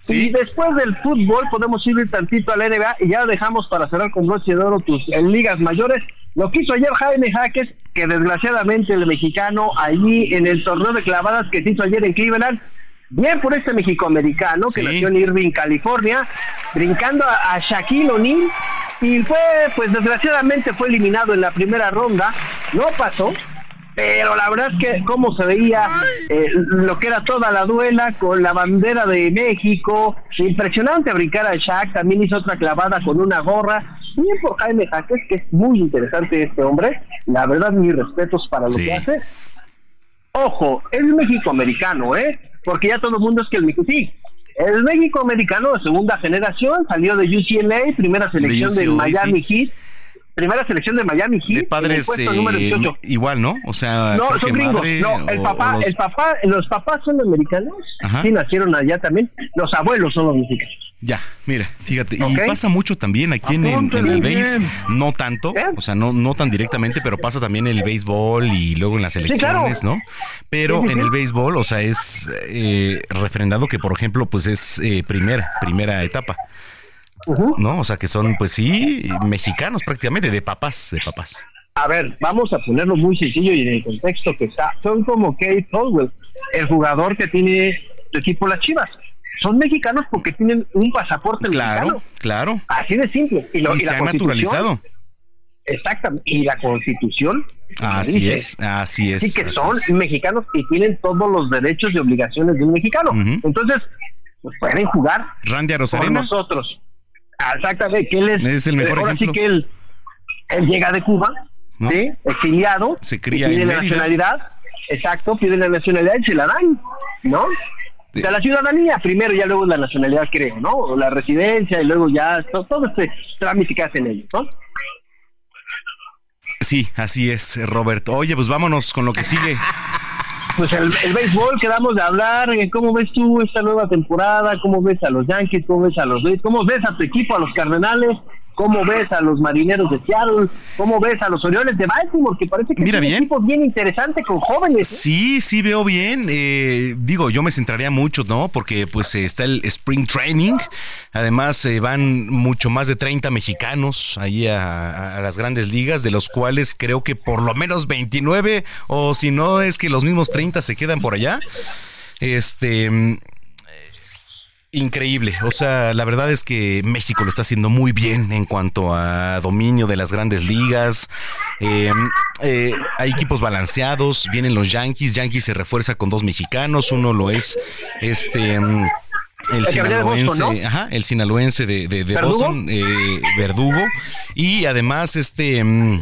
Y después del fútbol podemos ir tantito a la NBA y ya dejamos para cerrar con broche de oro tus en ligas mayores. Lo que hizo ayer Jaime Jaques, que desgraciadamente el mexicano allí en el torneo de clavadas que se hizo ayer en Cleveland, bien por este mexicoamericano que nació en Irving, California, brincando a, Shaquille O'Neal y fue, pues desgraciadamente fue eliminado en la primera ronda, no pasó, pero la verdad es que cómo se veía eh, lo que era toda la duela con la bandera de México, impresionante brincar a Shaq, también hizo otra clavada con una gorra, bien por Jaime Jaques, que es muy interesante este hombre. La verdad, mis respetos para lo que hace. Ojo, es México-americano, ¿eh? Porque ya todo el mundo es que el México. Sí, el México-americano de segunda generación salió de UCLA, primera selección de, Miami Heat primera selección de Miami Heat. De padres eh, igual, ¿no? O sea, no, son gringos. No, el papá, los... el papá, los papás son americanos. Sí, nacieron allá también. Los abuelos son los mexicanos. Ya, mira, fíjate, y pasa mucho también aquí en, el base, no tanto, o sea, no, no tan directamente, pero pasa también en el béisbol y luego en las elecciones, ¿no? Pero en el béisbol, o sea, es eh, refrendado que, por ejemplo, pues es eh, primera, primera etapa. ¿No? O sea, que son, pues sí, mexicanos prácticamente, de papás, de papás. A ver, vamos a ponerlo muy sencillo y en el contexto que está. Son como Kate Caldwell, el jugador que tiene el equipo Las Chivas. Son mexicanos porque tienen un pasaporte claro, mexicano. Claro, Así de simple. Y, lo, se ha naturalizado. Exactamente. Y la constitución. Así es, así es. Sí, que son mexicanos y tienen todos los derechos y obligaciones de un mexicano. Entonces, pues pueden jugar. Randy Rosarena. nosotros. Exactamente, que él es, el mejor ahora sí que él, él llega de Cuba, ¿sí? exiliado, se cría pide la nacionalidad, exacto, pide la nacionalidad y se la dan, ¿no? O sea, la ciudadanía primero, ya luego la nacionalidad, creo, ¿no? O la residencia y luego ya todo, este trámite que hacen ellos, ¿no? Sí, así es, Roberto. Oye, pues vámonos con lo que sigue. Pues el, el, béisbol, quedamos de hablar, eh, ¿cómo ves tú esta nueva temporada? ¿Cómo ves a los Yankees? ¿Cómo ves a los? ¿Cómo ves a tu equipo, a los Cardenales? ¿Cómo ves a los marineros de Seattle? ¿Cómo ves a los Orioles de Baltimore? Que parece que Mira es un bien. equipo bien interesante con jóvenes. ¿eh? Sí, sí veo bien. Eh, digo, yo me centraría mucho, ¿no? Porque pues eh, está el Spring Training. Además, eh, van mucho más de 30 mexicanos ahí a, a, las grandes ligas, de los cuales creo que por lo menos 29, o si no es que los mismos 30 se quedan por allá. Este increíble. O sea, la verdad es que México lo está haciendo muy bien en cuanto a dominio de las grandes ligas. Eh, eh, hay equipos balanceados. Vienen los Yankees. Yankees se refuerza con dos mexicanos. Uno lo es este. Mm, el sinaloense, Boston, ¿no? ajá, el sinaloense de, de, de Boston, eh, Verdugo, y además este mm,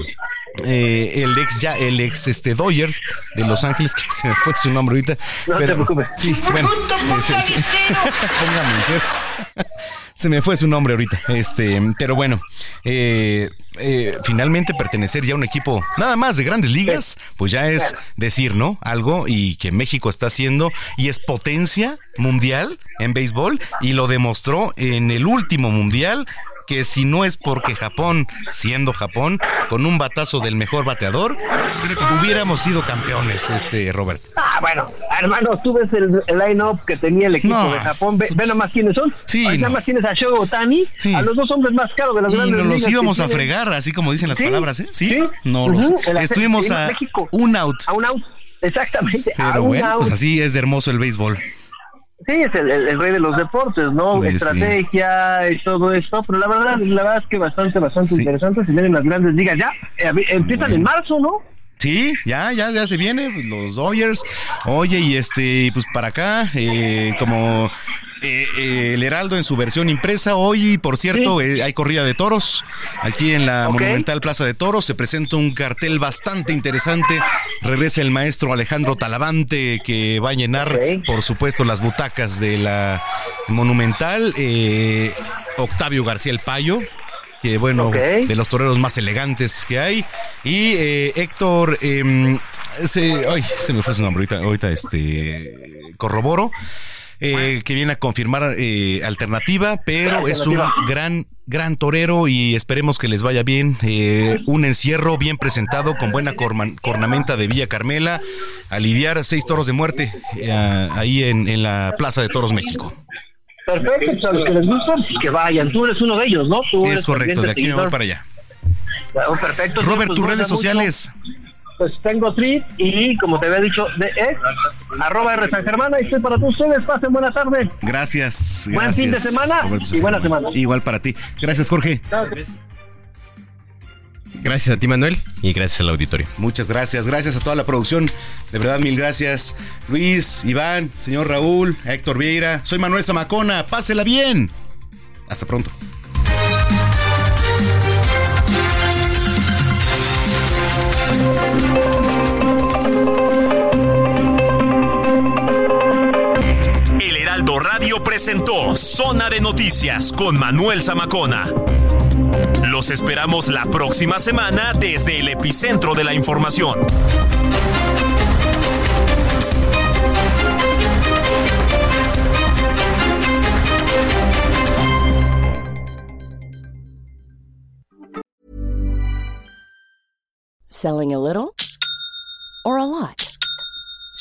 eh, el ex ya el ex este Doyer de Los Ángeles que se me fue su nombre ahorita no pero, te sí bueno ser se me fue su nombre ahorita este pero bueno eh, eh, finalmente pertenecer ya a un equipo nada más de grandes ligas pues ya es decir no algo y que México está haciendo y es potencia mundial en béisbol y lo demostró en el último mundial que si no es porque Japón, siendo Japón, con un batazo del mejor bateador, hubiéramos sido campeones, este Robert. Ah, bueno, hermano, tú ves el, line-up que tenía el equipo de Japón, ve, ve nomás quiénes son. Sí, Ahí tienes a Shogo Otani, a los dos hombres más caros de las y grandes nos los íbamos a fregar, así como dicen las Sí, palabras, ¿eh? Sí, no los- el- estuvimos a México. un out. A un out, exactamente, a Pero un bueno, out. pues así es de hermoso el béisbol. Sí, es el, el- el rey de los deportes, ¿no? Sí. Estrategia y todo esto, pero la verdad, la verdad es que bastante, bastante interesante. Se vienen las grandes ligas ya, eh, empiezan en marzo, ¿no? Sí, ya, ya, ya se viene, pues, los Dodgers. Oye, y este, pues para acá, eh, como eh, eh, el Heraldo en su versión impresa, hoy, por cierto, eh, hay corrida de toros. Aquí en la. Monumental Plaza de Toros se presenta un cartel bastante interesante. Regresa el maestro Alejandro Talavante, que va a llenar, por supuesto, las butacas de la Monumental. Octavio García el Payo, que bueno, de los toreros más elegantes que hay. Y eh, Héctor, eh, se, ay, se me fue su nombre ahorita, ahorita este, corroboro. Eh, que viene a confirmar eh, alternativa, pero es un gran, gran torero y esperemos que les vaya bien. Eh, un encierro bien presentado con buena cornamenta de Villa Carmela, a lidiar seis toros de muerte eh, ahí en, en la Plaza de Toros México. Perfecto, pues a los que les gusta, pues, que vayan. Tú eres uno de ellos, ¿no? Tú Es correcto, de aquí me voy para allá. Perfecto. Robert, pues, tus redes mucho. Pues tengo tweet y como te había dicho, de ex, arroba R San Germán, ahí estoy para todos ustedes, pasen buena tarde. Gracias. Buen fin de semana Roberto y buena semana. Igual para ti. Gracias, Jorge. Gracias a ti, Manuel, y gracias al auditorio. Muchas gracias. Gracias a toda la producción. De verdad, mil gracias. Luis, Iván, señor Raúl, Héctor Vieira. Soy Manuel Zamacona. Pásela bien. Hasta pronto. Presentó Zona de Noticias con Manuel Zamacona. Los esperamos la próxima semana desde el epicentro de la información. Selling a little or a lot?